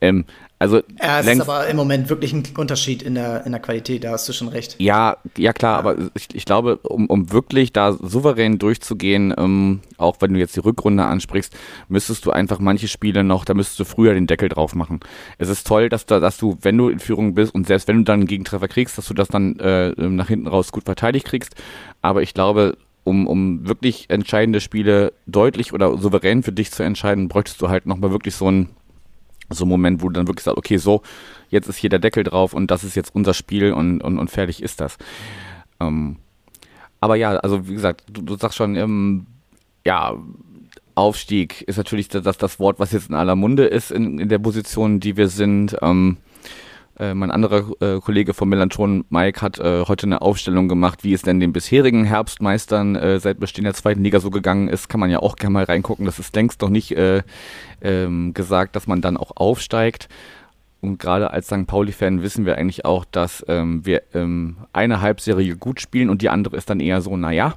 Ähm, also ja, es ist aber im Moment wirklich ein Unterschied in der, in der Qualität, da hast du schon recht. Ja, ja klar, ja. aber ich, ich glaube, um, um wirklich da souverän durchzugehen, ähm, auch wenn du jetzt die Rückrunde ansprichst, müsstest du einfach manche Spiele noch, da müsstest du früher den Deckel drauf machen. Es ist toll, dass, da, dass du, wenn du in Führung bist und selbst wenn du dann einen Gegentreffer kriegst, dass du das dann äh, nach hinten raus gut verteidigt kriegst. Aber ich glaube, um, um wirklich entscheidende Spiele deutlich oder souverän für dich zu entscheiden, bräuchtest du halt nochmal wirklich so ein so ein Moment, wo du dann wirklich sagst, okay, so, jetzt ist hier der Deckel drauf und das ist jetzt unser Spiel und, und, und fertig ist das. Ähm, aber ja, also wie gesagt, du, du sagst schon, ähm, ja, Aufstieg ist natürlich das, das Wort, was jetzt in aller Munde ist in, in der Position, die wir sind. Ähm, äh, mein anderer äh, Kollege vom Melanchon, Mike, hat äh, heute eine Aufstellung gemacht, wie es denn den bisherigen Herbstmeistern äh, seit Bestehen der zweiten Liga so gegangen ist. Kann man ja auch gerne mal reingucken. Das ist längst noch nicht äh, ähm, gesagt, dass man dann auch aufsteigt. Und gerade als St. Pauli-Fan wissen wir eigentlich auch, dass ähm, wir ähm, eine Halbserie gut spielen und die andere ist dann eher so, naja.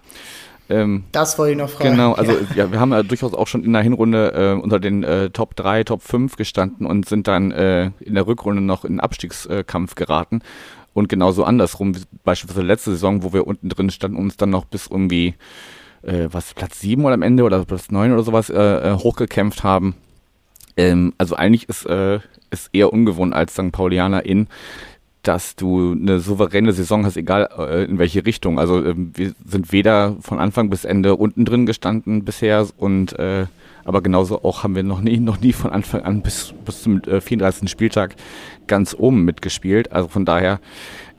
Ähm, das wollte ich noch fragen. Genau, also ja. ja. wir haben ja durchaus auch schon in der Hinrunde äh, unter den äh, Top 3, Top 5 gestanden und sind dann äh, in der Rückrunde noch in den Abstiegskampf geraten. Und genauso andersrum, beispielsweise letzte Saison, wo wir unten drin standen und uns dann noch bis irgendwie, äh, was, Platz 7 oder am Ende oder Platz 9 oder sowas äh, äh, hochgekämpft haben. Ähm, also eigentlich ist, ist eher ungewohnt als St. Paulianer in, dass du eine souveräne Saison hast, egal äh, in welche Richtung. Also äh, wir sind weder von Anfang bis Ende unten drin gestanden bisher und äh, aber genauso auch haben wir noch nie, noch nie von Anfang an bis, bis zum äh, 34. Spieltag ganz oben mitgespielt. Also von daher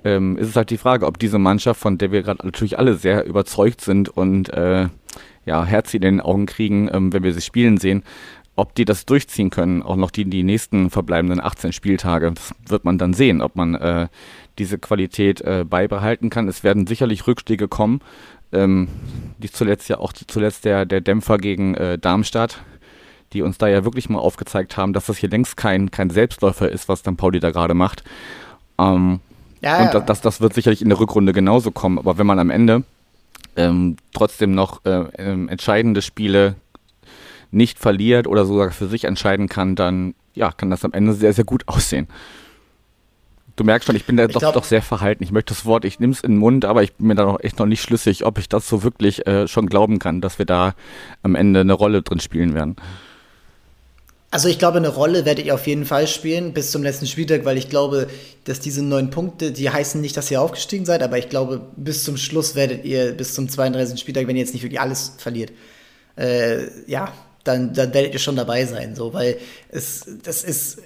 ähm, ist es halt die Frage, ob diese Mannschaft, von der wir gerade natürlich alle sehr überzeugt sind und äh, ja, Herz in den Augen kriegen, ähm, wenn wir sie spielen sehen, ob die das durchziehen können, auch noch die, die nächsten verbleibenden 18 Spieltage, das wird man dann sehen, ob man äh, diese Qualität äh, beibehalten kann. Es werden sicherlich Rückschläge kommen. Ähm, die zuletzt ja auch zuletzt der, der Dämpfer gegen äh, Darmstadt, die uns da ja wirklich mal aufgezeigt haben, dass das hier längst kein, kein Selbstläufer ist, was dann Pauli da gerade macht. Ähm, ja, und ja. Das, das wird sicherlich in der Rückrunde genauso kommen. Aber wenn man am Ende ähm, trotzdem noch äh, ähm, entscheidende Spiele nicht verliert oder sogar für sich entscheiden kann, dann ja, kann das am Ende sehr, sehr gut aussehen. Du merkst schon, ich bin da ich doch, glaub, doch sehr verhalten. Ich möchte das Wort, ich nehme es in den Mund, aber ich bin mir da noch echt noch nicht schlüssig, ob ich das so wirklich äh, schon glauben kann, dass wir da am Ende eine Rolle drin spielen werden. Also ich glaube, eine Rolle werde ich auf jeden Fall spielen bis zum letzten Spieltag, weil ich glaube, dass diese neun Punkte, die heißen nicht, dass ihr aufgestiegen seid, aber ich glaube, bis zum Schluss werdet ihr, bis zum 32. Spieltag, wenn ihr jetzt nicht wirklich alles verliert, äh, ja, dann, dann werdet ihr schon dabei sein, so, weil es, das ist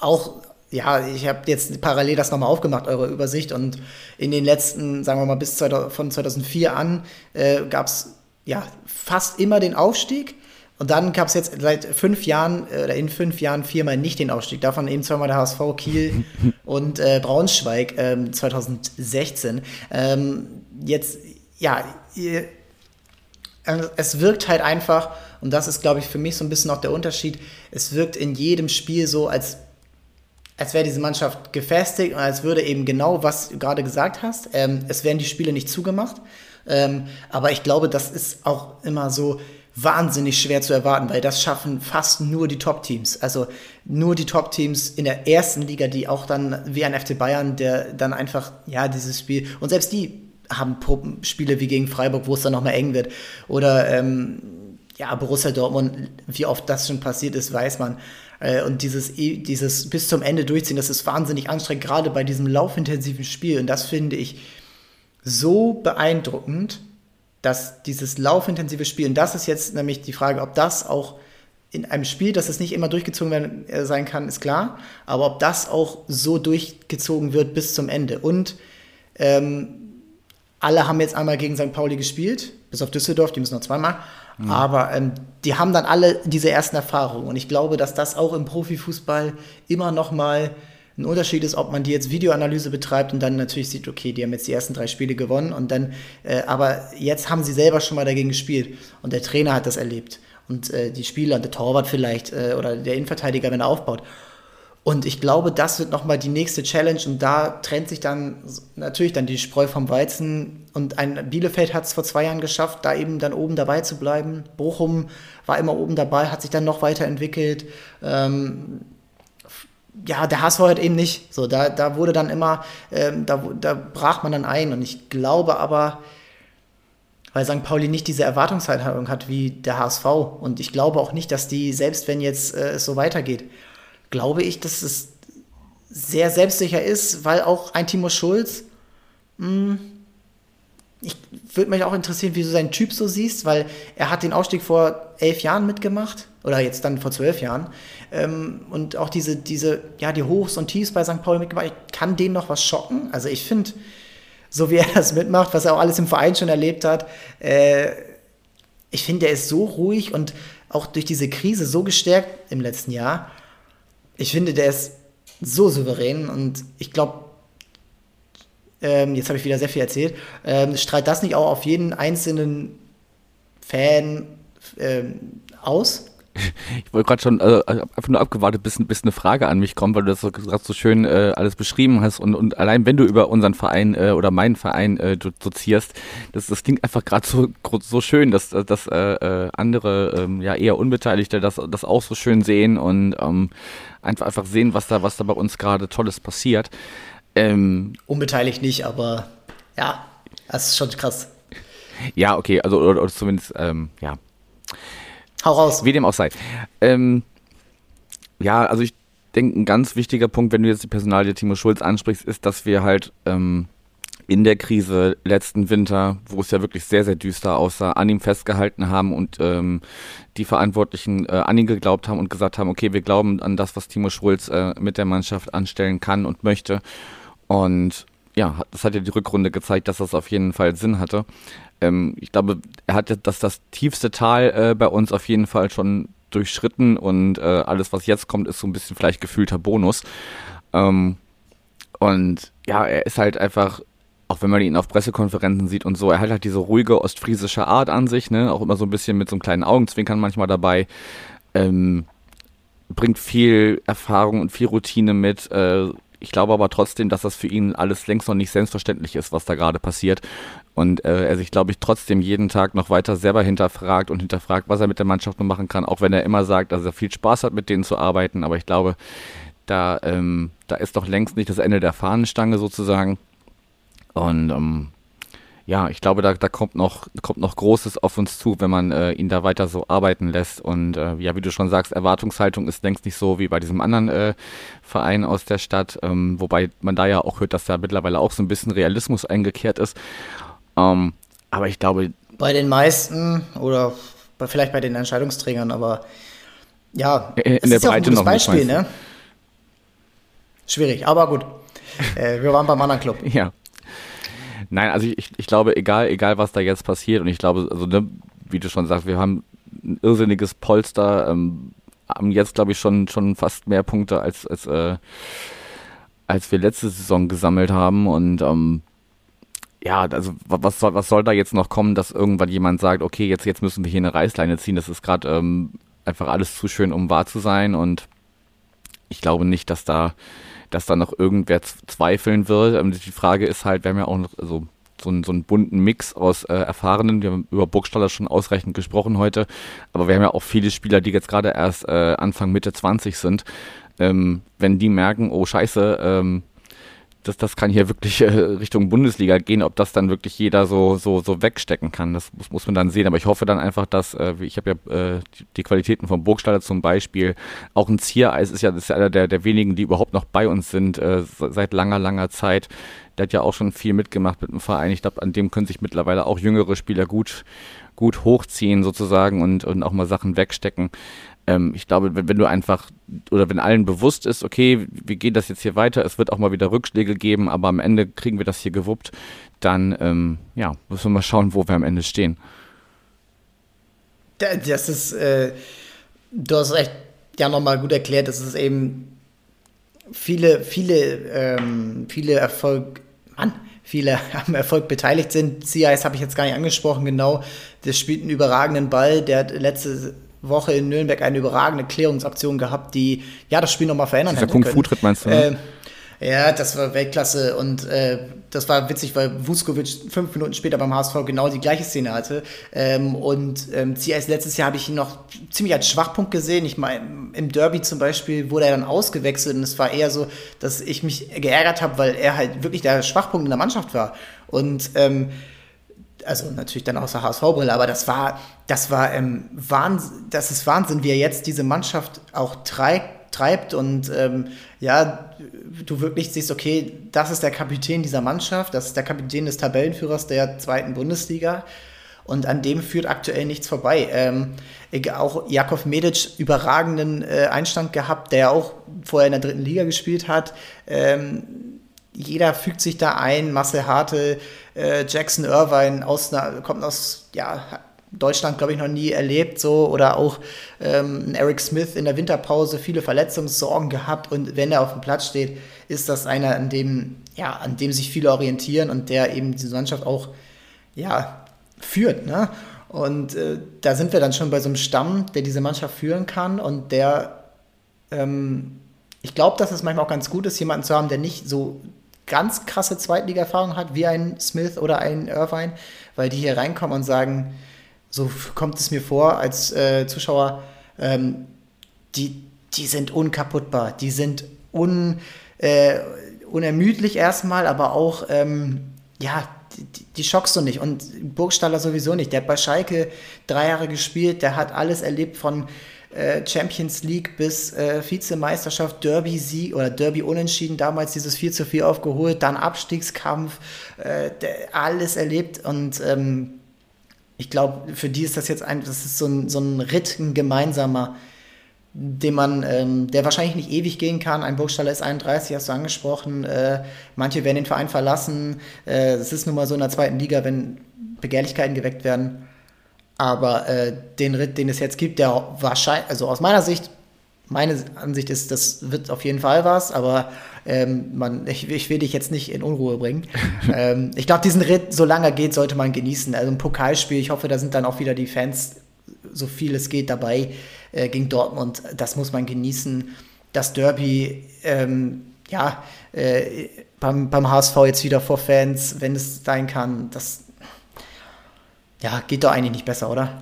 auch, ja, ich habe jetzt parallel das nochmal aufgemacht, eure Übersicht, und in den letzten, sagen wir mal, bis 2000, von 2004 an äh, gab es ja fast immer den Aufstieg. Und dann gab es jetzt seit fünf Jahren äh, oder in fünf Jahren viermal nicht den Aufstieg. Davon eben zweimal der HSV, Kiel und äh, Braunschweig ähm, 2016. Ähm, jetzt, ja, ihr, also es wirkt halt einfach, und das ist, glaube ich, für mich so ein bisschen auch der Unterschied. Es wirkt in jedem Spiel so, als, als wäre diese Mannschaft gefestigt und als würde eben genau, was du gerade gesagt hast, ähm, es werden die Spiele nicht zugemacht. Ähm, aber ich glaube, das ist auch immer so wahnsinnig schwer zu erwarten, weil das schaffen fast nur die Top-Teams. Also nur die Top-Teams in der ersten Liga, die auch dann wie ein FC Bayern, der dann einfach, ja, dieses Spiel, und selbst die haben Spiele wie gegen Freiburg, wo es dann nochmal eng wird. Oder ähm, ja, Borussia Dortmund, wie oft das schon passiert ist, weiß man. Äh, und dieses, dieses bis zum Ende durchziehen, das ist wahnsinnig anstrengend, gerade bei diesem laufintensiven Spiel. Und das finde ich, so beeindruckend, dass dieses laufintensive Spiel, und das ist jetzt nämlich die Frage, ob das auch in einem Spiel, dass es nicht immer durchgezogen werden, äh, sein kann, ist klar, aber ob das auch so durchgezogen wird bis zum Ende. Und ähm, alle haben jetzt einmal gegen St. Pauli gespielt, bis auf Düsseldorf, die müssen noch zweimal. Mhm. Aber ähm, die haben dann alle diese ersten Erfahrungen. Und ich glaube, dass das auch im Profifußball immer noch mal ein Unterschied ist, ob man die jetzt Videoanalyse betreibt und dann natürlich sieht, okay, die haben jetzt die ersten drei Spiele gewonnen und dann, äh, aber jetzt haben sie selber schon mal dagegen gespielt und der Trainer hat das erlebt und äh, die Spieler und der Torwart vielleicht äh, oder der Innenverteidiger, wenn er aufbaut. Und ich glaube, das wird nochmal die nächste Challenge und da trennt sich dann natürlich dann die Spreu vom Weizen und ein Bielefeld hat es vor zwei Jahren geschafft, da eben dann oben dabei zu bleiben. Bochum war immer oben dabei, hat sich dann noch weiterentwickelt. Ähm, ja, der HSV halt eben nicht. So, da, da wurde dann immer, ähm, da, da brach man dann ein. Und ich glaube aber, weil St. Pauli nicht diese Erwartungshaltung hat wie der HSV. Und ich glaube auch nicht, dass die, selbst wenn jetzt äh, es so weitergeht, glaube ich, dass es sehr selbstsicher ist, weil auch ein Timo Schulz, mh, hm, ich würde mich auch interessieren, wie du seinen Typ so siehst, weil er hat den Aufstieg vor elf Jahren mitgemacht oder jetzt dann vor zwölf Jahren ähm, und auch diese, diese, ja, die Hochs und Tiefs bei St. Pauli mitgemacht. Ich kann den noch was schocken. Also ich finde, so wie er das mitmacht, was er auch alles im Verein schon erlebt hat, äh, ich finde, er ist so ruhig und auch durch diese Krise so gestärkt im letzten Jahr. Ich finde, der ist so souverän und ich glaube, ähm, jetzt habe ich wieder sehr viel erzählt, ähm, strahlt das nicht auch auf jeden einzelnen Fan ähm, aus? Ich wollte gerade schon äh, einfach nur abgewartet, bis, bis eine Frage an mich kommt, weil du das gerade so schön äh, alles beschrieben hast und, und allein wenn du über unseren Verein äh, oder meinen Verein äh, dozierst, das, das klingt einfach gerade so, so schön, dass, dass äh, äh, andere ähm, ja eher Unbeteiligte das, das auch so schön sehen und ähm, einfach, einfach sehen, was da, was da bei uns gerade Tolles passiert. Ähm, Unbeteiligt nicht, aber ja, das ist schon krass. Ja, okay, also oder, oder zumindest, ähm, ja. Hau raus. Wie dem auch sei. Ähm, ja, also ich denke, ein ganz wichtiger Punkt, wenn du jetzt die Personalie Timo Schulz ansprichst, ist, dass wir halt ähm, in der Krise letzten Winter, wo es ja wirklich sehr, sehr düster aussah, an ihm festgehalten haben und ähm, die Verantwortlichen äh, an ihn geglaubt haben und gesagt haben, okay, wir glauben an das, was Timo Schulz äh, mit der Mannschaft anstellen kann und möchte. Und ja, das hat ja die Rückrunde gezeigt, dass das auf jeden Fall Sinn hatte. Ähm, ich glaube, er hat das, das tiefste Tal äh, bei uns auf jeden Fall schon durchschritten und äh, alles, was jetzt kommt, ist so ein bisschen vielleicht gefühlter Bonus. Ähm, und ja, er ist halt einfach, auch wenn man ihn auf Pressekonferenzen sieht und so, er hat halt diese ruhige ostfriesische Art an sich, ne, auch immer so ein bisschen mit so einem kleinen Augenzwinkern manchmal dabei. Ähm, bringt viel Erfahrung und viel Routine mit, äh, ich glaube aber trotzdem, dass das für ihn alles längst noch nicht selbstverständlich ist, was da gerade passiert. Und äh, er sich, glaube ich, trotzdem jeden Tag noch weiter selber hinterfragt und hinterfragt, was er mit der Mannschaft noch machen kann, auch wenn er immer sagt, dass er viel Spaß hat, mit denen zu arbeiten. Aber ich glaube, da, ähm, da ist doch längst nicht das Ende der Fahnenstange sozusagen. Und ähm, ja, ich glaube, da, da kommt noch kommt noch Großes auf uns zu, wenn man äh, ihn da weiter so arbeiten lässt. Und äh, ja, wie du schon sagst, Erwartungshaltung ist längst nicht so wie bei diesem anderen äh, Verein aus der Stadt, ähm, wobei man da ja auch hört, dass da mittlerweile auch so ein bisschen Realismus eingekehrt ist. Ähm, aber ich glaube. Bei den meisten oder bei, vielleicht bei den Entscheidungsträgern, aber ja, in, in der Breite ja auch ein gutes noch Beispiel, ne? Schwierig, aber gut. äh, wir waren beim anderen Club. Ja. Nein, also ich, ich glaube, egal, egal was da jetzt passiert, und ich glaube, also ne, wie du schon sagst, wir haben ein irrsinniges Polster, ähm, haben jetzt, glaube ich, schon, schon fast mehr Punkte als, als, äh, als wir letzte Saison gesammelt haben. Und ähm, ja, also was soll, was soll da jetzt noch kommen, dass irgendwann jemand sagt, okay, jetzt, jetzt müssen wir hier eine Reißleine ziehen. Das ist gerade ähm, einfach alles zu schön, um wahr zu sein. Und ich glaube nicht, dass da dass da noch irgendwer zweifeln wird. Ähm, die Frage ist halt, wir haben ja auch noch also, so, einen, so einen bunten Mix aus äh, Erfahrenen. Wir haben über Burgstaller schon ausreichend gesprochen heute, aber wir haben ja auch viele Spieler, die jetzt gerade erst äh, Anfang, Mitte 20 sind. Ähm, wenn die merken, oh scheiße, ähm, das, das kann hier wirklich äh, Richtung Bundesliga gehen, ob das dann wirklich jeder so, so, so wegstecken kann. Das muss, muss man dann sehen. Aber ich hoffe dann einfach, dass, äh, ich habe ja äh, die, Qualitäten vom Burgstaller zum Beispiel, auch ein Ziereis ist ja, ist ja einer der, der wenigen, die überhaupt noch bei uns sind, äh, seit langer, langer Zeit. Der hat ja auch schon viel mitgemacht mit dem Verein. Ich glaube, an dem können sich mittlerweile auch jüngere Spieler gut, gut hochziehen sozusagen und, und auch mal Sachen wegstecken ähm, ich glaube, wenn, wenn, du einfach oder wenn allen bewusst ist, okay, wir gehen das jetzt hier weiter, es wird auch mal wieder Rückschläge geben, aber am Ende kriegen wir das hier gewuppt, dann ähm, ja, müssen wir mal schauen, wo wir am Ende stehen. Das ist, äh, du hast echt ja nochmal gut erklärt, dass es eben viele, viele, ähm, viele Erfolg, Mann, viele am Erfolg beteiligt sind. CIS habe ich jetzt gar nicht angesprochen, genau. Das spielt einen überragenden Ball. Der hat letzte Woche in Nürnberg eine überragende Klärungsaktion gehabt, die ja das Spiel nochmal verändern hätte Kung Fu Tritt meinst du? Ne? Äh, ja, das war Weltklasse und äh, das war witzig, weil Vuskovic fünf Minuten später beim HSV genau die gleiche Szene hatte. Ähm, und ähm, CS letztes Jahr habe ich ihn noch ziemlich als Schwachpunkt gesehen. Ich meine, im Derby zum Beispiel wurde er dann ausgewechselt und es war eher so, dass ich mich geärgert habe, weil er halt wirklich der Schwachpunkt in der Mannschaft war. Und ähm, also natürlich dann aus der HSV-Brille, aber das war, das war ähm, Wahnsinn, das ist Wahnsinn, wie er jetzt diese Mannschaft auch treibt, treibt und ähm, ja, du wirklich siehst, okay, das ist der Kapitän dieser Mannschaft, das ist der Kapitän des Tabellenführers der zweiten Bundesliga und an dem führt aktuell nichts vorbei. Ähm, auch Jakov Medic überragenden äh, Einstand gehabt, der auch vorher in der dritten Liga gespielt hat. Ähm, jeder fügt sich da ein. Marcel Hartel, äh, Jackson Irvine aus, kommt aus ja, Deutschland, glaube ich, noch nie erlebt, so oder auch ähm, Eric Smith in der Winterpause viele Verletzungssorgen gehabt und wenn er auf dem Platz steht, ist das einer, an dem, ja, an dem sich viele orientieren und der eben diese Mannschaft auch ja, führt. Ne? Und äh, da sind wir dann schon bei so einem Stamm, der diese Mannschaft führen kann und der, ähm, ich glaube, dass es manchmal auch ganz gut ist, jemanden zu haben, der nicht so ganz krasse Zweitliga-Erfahrung hat, wie ein Smith oder ein Irvine, weil die hier reinkommen und sagen, so kommt es mir vor als äh, Zuschauer, ähm, die, die sind unkaputtbar, die sind un, äh, unermüdlich erstmal, aber auch, ähm, ja, die, die, schockst du nicht. Und Burgstaller sowieso nicht. Der hat bei Schalke drei Jahre gespielt, der hat alles erlebt von äh, Champions League bis äh, Vizemeisterschaft, Derby-Sieg oder Derby-Unentschieden, damals dieses 4 zu 4 aufgeholt, dann Abstiegskampf, äh, alles erlebt und ähm, ich glaube, für die ist das jetzt ein, das ist so ein, so ein Ritt, ein gemeinsamer, den man, ähm, der wahrscheinlich nicht ewig gehen kann. Ein Burgstaller ist 31, hast du angesprochen. Äh, manche werden den Verein verlassen. Äh, es ist nun mal so in der zweiten Liga, wenn Begehrlichkeiten geweckt werden. Aber äh, den Ritt, den es jetzt gibt, der wahrscheinlich, also aus meiner Sicht, meine Ansicht ist, das wird auf jeden Fall was, aber ähm, man, ich, ich, will dich jetzt nicht in Unruhe bringen. ähm, ich glaube, diesen Ritt, solange er geht, sollte man genießen. Also ein Pokalspiel, ich hoffe, da sind dann auch wieder die Fans, so viel es geht, dabei äh, gegen Dortmund. Das muss man genießen. Das Derby, ähm, ja, äh, beim, beim HSV jetzt wieder vor Fans, wenn es sein kann, das ja, geht doch eigentlich nicht besser, oder?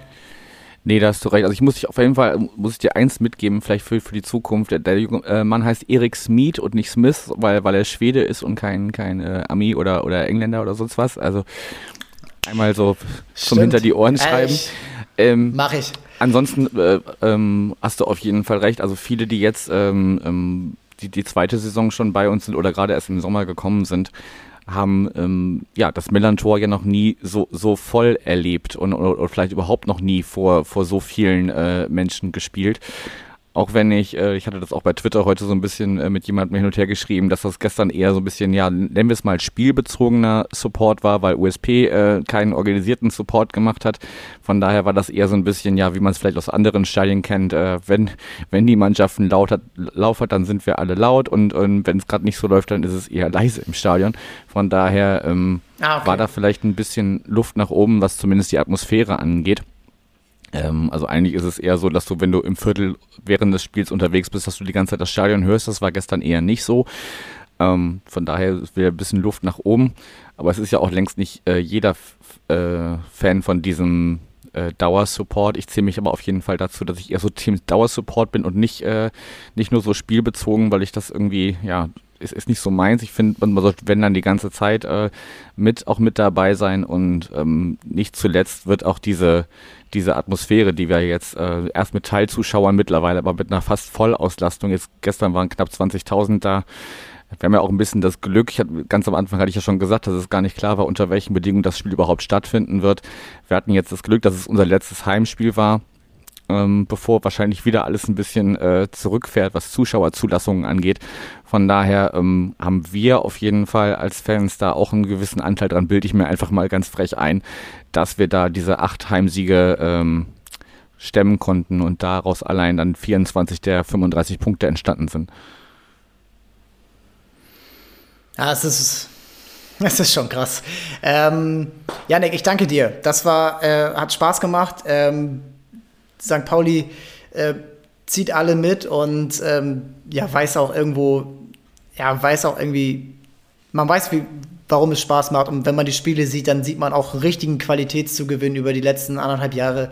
Nee, da hast du recht. Also ich muss dich auf jeden Fall, muss ich dir eins mitgeben, vielleicht für, für die Zukunft. Der, der äh, Mann heißt Erik Smith und nicht Smith, weil, weil er Schwede ist und kein, kein äh, Ami oder, oder Engländer oder sonst was. Also einmal so zum hinter die Ohren schreiben. Ähm, Mach ich. Ansonsten äh, ähm, hast du auf jeden Fall recht. Also viele, die jetzt ähm, ähm die, die zweite Saison schon bei uns sind oder gerade erst im Sommer gekommen sind, haben ähm, ja das Millantor ja noch nie so so voll erlebt und oder, oder vielleicht überhaupt noch nie vor vor so vielen äh, Menschen gespielt. Auch wenn ich, äh, ich hatte das auch bei Twitter heute so ein bisschen äh, mit jemandem hin und her geschrieben, dass das gestern eher so ein bisschen, ja, nennen wir es mal spielbezogener Support war, weil USP äh, keinen organisierten Support gemacht hat. Von daher war das eher so ein bisschen, ja, wie man es vielleicht aus anderen Stadien kennt, äh, wenn, wenn die Mannschaften laut hat, Lauf hat, dann sind wir alle laut und, und wenn es gerade nicht so läuft, dann ist es eher leise im Stadion. Von daher ähm, ah, okay. war da vielleicht ein bisschen Luft nach oben, was zumindest die Atmosphäre angeht. Ähm, also eigentlich ist es eher so, dass du, wenn du im Viertel während des Spiels unterwegs bist, dass du die ganze Zeit das Stadion hörst. Das war gestern eher nicht so. Ähm, von daher ist wieder ein bisschen Luft nach oben. Aber es ist ja auch längst nicht äh, jeder äh, Fan von diesem äh, Dauersupport. Ich zähle mich aber auf jeden Fall dazu, dass ich eher so Team Dauersupport bin und nicht, äh, nicht nur so spielbezogen, weil ich das irgendwie, ja, ist, ist nicht so meins. Ich finde, man sollte, wenn dann die ganze Zeit äh, mit, auch mit dabei sein und ähm, nicht zuletzt wird auch diese, diese Atmosphäre, die wir jetzt äh, erst mit Teilzuschauern mittlerweile, aber mit einer fast Vollauslastung, jetzt gestern waren knapp 20.000 da, wir haben ja auch ein bisschen das Glück, ich hatte, ganz am Anfang hatte ich ja schon gesagt, dass es gar nicht klar war, unter welchen Bedingungen das Spiel überhaupt stattfinden wird. Wir hatten jetzt das Glück, dass es unser letztes Heimspiel war, ähm, bevor wahrscheinlich wieder alles ein bisschen äh, zurückfährt, was Zuschauerzulassungen angeht. Von daher ähm, haben wir auf jeden Fall als Fans da auch einen gewissen Anteil dran, bilde ich mir einfach mal ganz frech ein, dass wir da diese acht Heimsiege ähm, stemmen konnten und daraus allein dann 24 der 35 Punkte entstanden sind. Ja, es ist, es ist schon krass. Ähm, Janik, ich danke dir. Das war, äh, hat Spaß gemacht. Ähm, St. Pauli äh, zieht alle mit und ähm, ja, weiß auch irgendwo, ja, weiß auch irgendwie, man weiß, wie, warum es Spaß macht. Und wenn man die Spiele sieht, dann sieht man auch richtigen Qualitätszugewinn über die letzten anderthalb Jahre.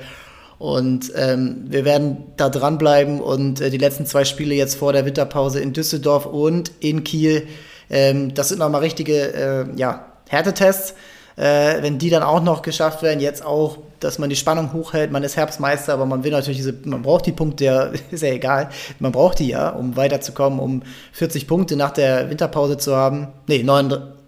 Und ähm, wir werden da dranbleiben und äh, die letzten zwei Spiele jetzt vor der Winterpause in Düsseldorf und in Kiel ähm, das sind nochmal richtige äh, ja, Härtetests. Äh, wenn die dann auch noch geschafft werden, jetzt auch, dass man die Spannung hochhält, man ist Herbstmeister, aber man will natürlich diese, man braucht die Punkte, ja, ist ja egal, man braucht die ja, um weiterzukommen, um 40 Punkte nach der Winterpause zu haben. Nee, 39,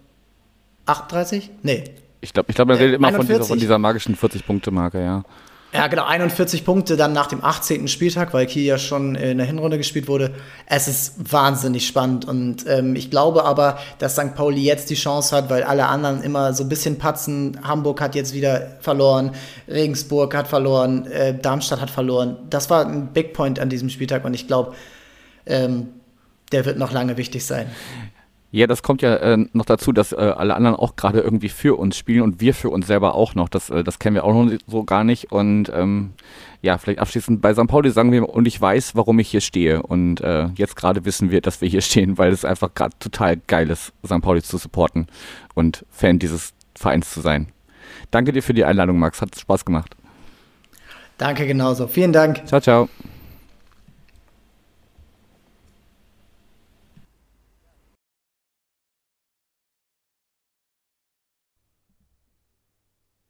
38? Nee. Ich glaube, ich glaub, man redet immer von dieser, von dieser magischen 40-Punkte-Marke, ja. Ja, genau, 41 Punkte dann nach dem 18. Spieltag, weil Kiel ja schon in der Hinrunde gespielt wurde. Es ist wahnsinnig spannend und ähm, ich glaube aber, dass St. Pauli jetzt die Chance hat, weil alle anderen immer so ein bisschen patzen. Hamburg hat jetzt wieder verloren, Regensburg hat verloren, äh, Darmstadt hat verloren. Das war ein Big Point an diesem Spieltag und ich glaube, ähm, der wird noch lange wichtig sein. Ja, das kommt ja äh, noch dazu, dass äh, alle anderen auch gerade irgendwie für uns spielen und wir für uns selber auch noch. Das, äh, das kennen wir auch noch so gar nicht. Und ähm, ja, vielleicht abschließend bei St. Pauli sagen wir, und ich weiß, warum ich hier stehe. Und äh, jetzt gerade wissen wir, dass wir hier stehen, weil es einfach gerade total geil ist, St. Pauli zu supporten und Fan dieses Vereins zu sein. Danke dir für die Einladung, Max. Hat Spaß gemacht. Danke genauso. Vielen Dank. Ciao, ciao.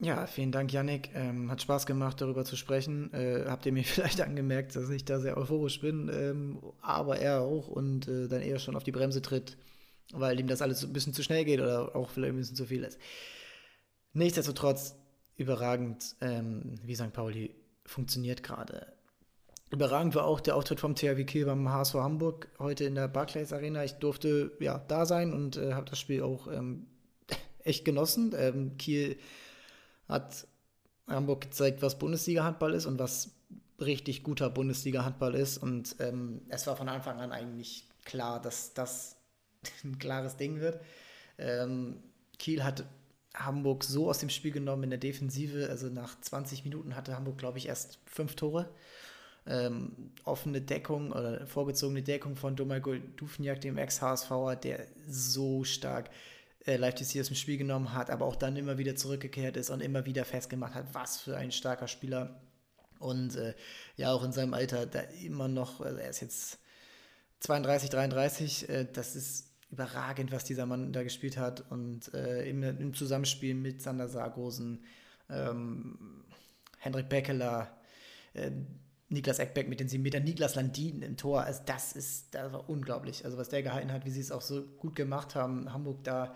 Ja, vielen Dank, Yannick. Ähm, hat Spaß gemacht, darüber zu sprechen. Äh, habt ihr mir vielleicht angemerkt, dass ich da sehr euphorisch bin, ähm, aber er auch und äh, dann eher schon auf die Bremse tritt, weil ihm das alles ein bisschen zu schnell geht oder auch vielleicht ein bisschen zu viel ist. Nichtsdestotrotz überragend, ähm, wie St. Pauli funktioniert gerade. Überragend war auch der Auftritt vom THW Kiel beim HSV Hamburg heute in der Barclays Arena. Ich durfte ja da sein und äh, habe das Spiel auch ähm, echt genossen. Ähm, Kiel hat Hamburg gezeigt, was Bundesliga-Handball ist und was richtig guter Bundesliga-Handball ist. Und ähm, es war von Anfang an eigentlich klar, dass das ein klares Ding wird. Ähm, Kiel hat Hamburg so aus dem Spiel genommen in der Defensive. Also nach 20 Minuten hatte Hamburg, glaube ich, erst fünf Tore. Ähm, offene Deckung oder vorgezogene Deckung von Domagoj Dufniak, dem Ex-HSVer, der so stark äh, Live TC aus dem Spiel genommen hat, aber auch dann immer wieder zurückgekehrt ist und immer wieder festgemacht hat, was für ein starker Spieler. Und äh, ja, auch in seinem Alter da immer noch, also er ist jetzt 32, 33, äh, das ist überragend, was dieser Mann da gespielt hat. Und äh, im, im, Zusammenspiel mit Sander Sargosen, ähm, Hendrik Beckeler, äh, Niklas Eckbeck mit den sieben Metern, Niklas Landin im Tor, also das ist, das war unglaublich. Also was der gehalten hat, wie sie es auch so gut gemacht haben, Hamburg da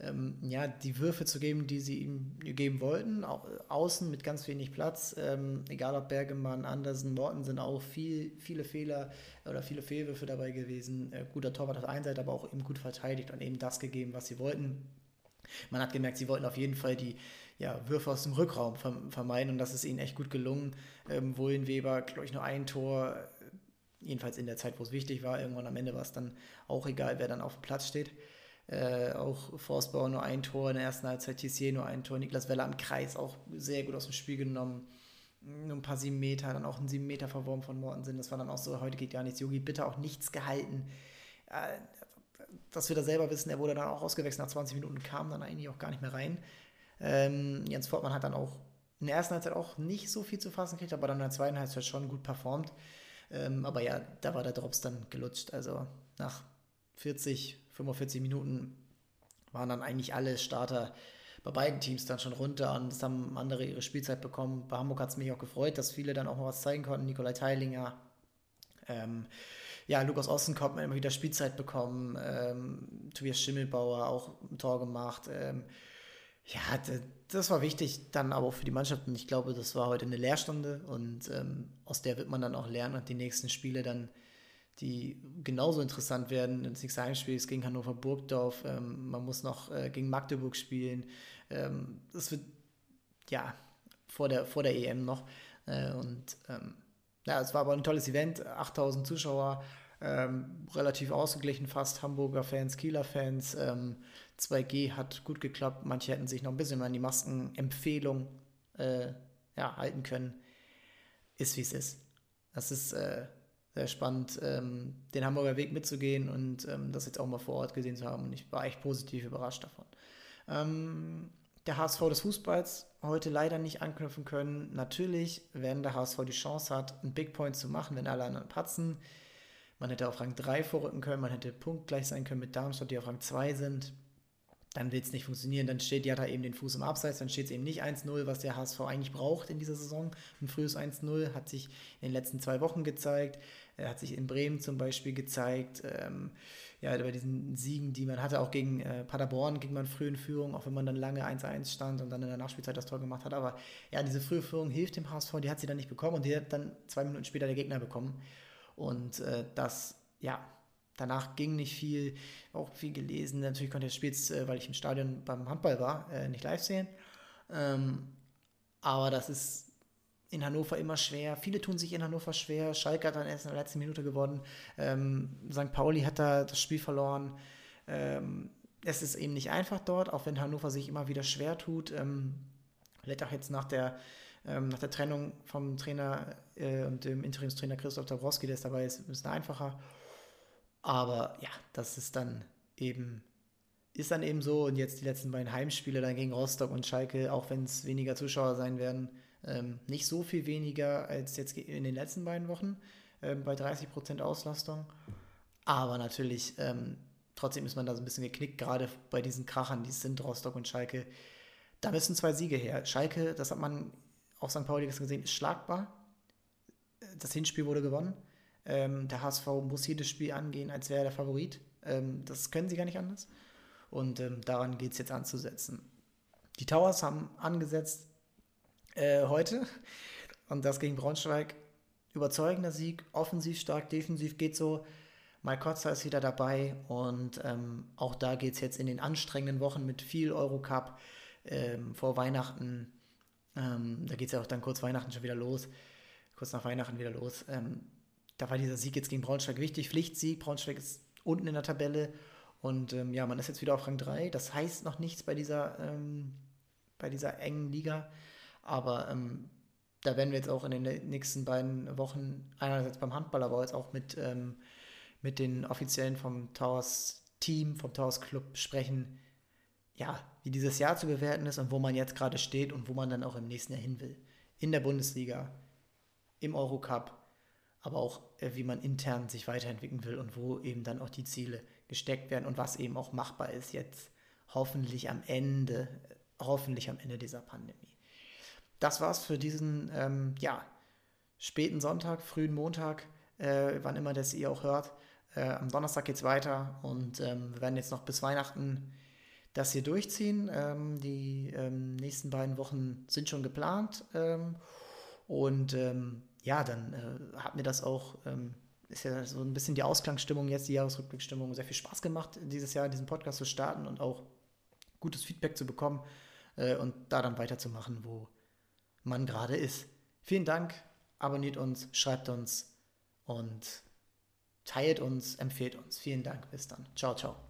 ähm, ja, die Würfe zu geben, die sie ihm geben wollten. Au außen mit ganz wenig Platz. Ähm, egal ob Bergemann, Andersen, Morten sind auch viel, viele Fehler oder viele Fehlwürfe dabei gewesen. Äh, guter Torwart auf der einen Seite, aber auch eben gut verteidigt und eben das gegeben, was sie wollten. Man hat gemerkt, sie wollten auf jeden Fall die ja, Würfe aus dem Rückraum vermeiden und das ist ihnen echt gut gelungen. Ähm, Weber, glaube ich, nur ein Tor, jedenfalls in der Zeit, wo es wichtig war. Irgendwann am Ende war es dann auch egal, wer dann auf dem Platz steht. Äh, auch Forstbauer nur ein Tor in der ersten Halbzeit, Tissier nur ein Tor, Niklas Weller am Kreis auch sehr gut aus dem Spiel genommen. Nur ein paar sieben Meter, dann auch ein sieben Meter verworben von Mortensen. Das war dann auch so, heute geht gar nichts. Yogi bitte auch nichts gehalten. Äh, dass wir da selber wissen, er wurde dann auch ausgewechselt nach 20 Minuten, kam dann eigentlich auch gar nicht mehr rein. Ähm, Jens Fortmann hat dann auch in der ersten Halbzeit auch nicht so viel zu fassen gekriegt, aber dann in der zweiten Halbzeit schon gut performt. Ähm, aber ja, da war der Drops dann gelutscht. Also nach 40, 45 Minuten waren dann eigentlich alle Starter bei beiden Teams dann schon runter und es haben andere ihre Spielzeit bekommen. Bei Hamburg hat es mich auch gefreut, dass viele dann auch mal was zeigen konnten. Nikolai Teilinger, ähm, ja, Lukas Ossenkopf hat immer wieder Spielzeit bekommen, ähm, Tobias Schimmelbauer auch ein Tor gemacht. Ähm, ja, das war wichtig, dann aber auch für die Mannschaft. Und ich glaube, das war heute eine Lehrstunde und ähm, aus der wird man dann auch lernen und die nächsten Spiele dann, die genauso interessant werden. Das nächste Heimspiel ist gegen Hannover Burgdorf. Ähm, man muss noch äh, gegen Magdeburg spielen. Ähm, das wird, ja, vor der, vor der EM noch. Äh, und ähm, ja, es war aber ein tolles Event. 8000 Zuschauer. Ähm, relativ ausgeglichen fast, Hamburger Fans, Kieler Fans. Ähm, 2G hat gut geklappt. Manche hätten sich noch ein bisschen mal an die Maskenempfehlung äh, ja, halten können. Ist wie es ist. Das ist äh, sehr spannend, ähm, den Hamburger Weg mitzugehen und ähm, das jetzt auch mal vor Ort gesehen zu haben. Und ich war echt positiv überrascht davon. Ähm, der HSV des Fußballs heute leider nicht anknüpfen können. Natürlich, wenn der HSV die Chance hat, einen Big Point zu machen, wenn alle anderen patzen, man hätte auf Rang 3 vorrücken können, man hätte punktgleich sein können mit Darmstadt, die auf Rang 2 sind. Dann wird es nicht funktionieren. Dann steht ja da eben den Fuß im Abseits, dann steht es eben nicht 1-0, was der HSV eigentlich braucht in dieser Saison. Ein frühes 1-0 hat sich in den letzten zwei Wochen gezeigt, Er hat sich in Bremen zum Beispiel gezeigt. Ähm, ja, bei diesen Siegen, die man hatte, auch gegen äh, Paderborn ging man früh in Führung, auch wenn man dann lange 1-1 stand und dann in der Nachspielzeit das Tor gemacht hat. Aber ja, diese frühe Führung hilft dem HSV, die hat sie dann nicht bekommen und die hat dann zwei Minuten später der Gegner bekommen. Und äh, das, ja, danach ging nicht viel, auch viel gelesen. Natürlich konnte ich das Spiel, äh, weil ich im Stadion beim Handball war, äh, nicht live sehen. Ähm, aber das ist in Hannover immer schwer. Viele tun sich in Hannover schwer. Schalke hat dann erst in der letzten Minute gewonnen. Ähm, St. Pauli hat da das Spiel verloren. Ähm, es ist eben nicht einfach dort, auch wenn Hannover sich immer wieder schwer tut. Vielleicht auch jetzt nach der nach der Trennung vom Trainer äh, und dem Interimstrainer Christoph Dabrowski, der ist dabei, ist ein bisschen einfacher. Aber ja, das ist dann eben, ist dann eben so. Und jetzt die letzten beiden Heimspiele dann gegen Rostock und Schalke, auch wenn es weniger Zuschauer sein werden, ähm, nicht so viel weniger als jetzt in den letzten beiden Wochen ähm, bei 30% Auslastung. Aber natürlich, ähm, trotzdem ist man da so ein bisschen geknickt, gerade bei diesen Krachern, die sind Rostock und Schalke. Da müssen zwei Siege her. Schalke, das hat man auch St. Pauli gesehen, ist schlagbar. Das Hinspiel wurde gewonnen. Ähm, der HSV muss jedes Spiel angehen, als wäre er der Favorit. Ähm, das können sie gar nicht anders. Und ähm, daran geht es jetzt anzusetzen. Die Towers haben angesetzt äh, heute und das gegen Braunschweig. Überzeugender Sieg, offensiv stark, defensiv geht so. Mike Kotzer ist wieder dabei und ähm, auch da geht es jetzt in den anstrengenden Wochen mit viel Eurocup ähm, vor Weihnachten ähm, da geht es ja auch dann kurz Weihnachten schon wieder los, kurz nach Weihnachten wieder los. Ähm, da war dieser Sieg jetzt gegen Braunschweig wichtig. Pflichtsieg, Braunschweig ist unten in der Tabelle und ähm, ja, man ist jetzt wieder auf Rang 3. Das heißt noch nichts bei dieser, ähm, bei dieser engen Liga, aber ähm, da werden wir jetzt auch in den nächsten beiden Wochen, einerseits beim Handball, aber jetzt auch mit, ähm, mit den Offiziellen vom Towers Team, vom Towers Club sprechen, ja, wie dieses Jahr zu bewerten ist und wo man jetzt gerade steht und wo man dann auch im nächsten Jahr hin will. In der Bundesliga, im Eurocup, aber auch äh, wie man intern sich weiterentwickeln will und wo eben dann auch die Ziele gesteckt werden und was eben auch machbar ist jetzt hoffentlich am Ende, hoffentlich am Ende dieser Pandemie. Das war's für diesen, ähm, ja, späten Sonntag, frühen Montag, äh, wann immer das ihr auch hört. Äh, am Donnerstag geht's weiter und ähm, wir werden jetzt noch bis Weihnachten das hier durchziehen. Ähm, die ähm, nächsten beiden Wochen sind schon geplant. Ähm, und ähm, ja, dann äh, hat mir das auch, ähm, ist ja so ein bisschen die Ausgangsstimmung jetzt, die Jahresrückblickstimmung, sehr viel Spaß gemacht, dieses Jahr diesen Podcast zu starten und auch gutes Feedback zu bekommen äh, und da dann weiterzumachen, wo man gerade ist. Vielen Dank, abonniert uns, schreibt uns und teilt uns, empfehlt uns. Vielen Dank, bis dann. Ciao, ciao.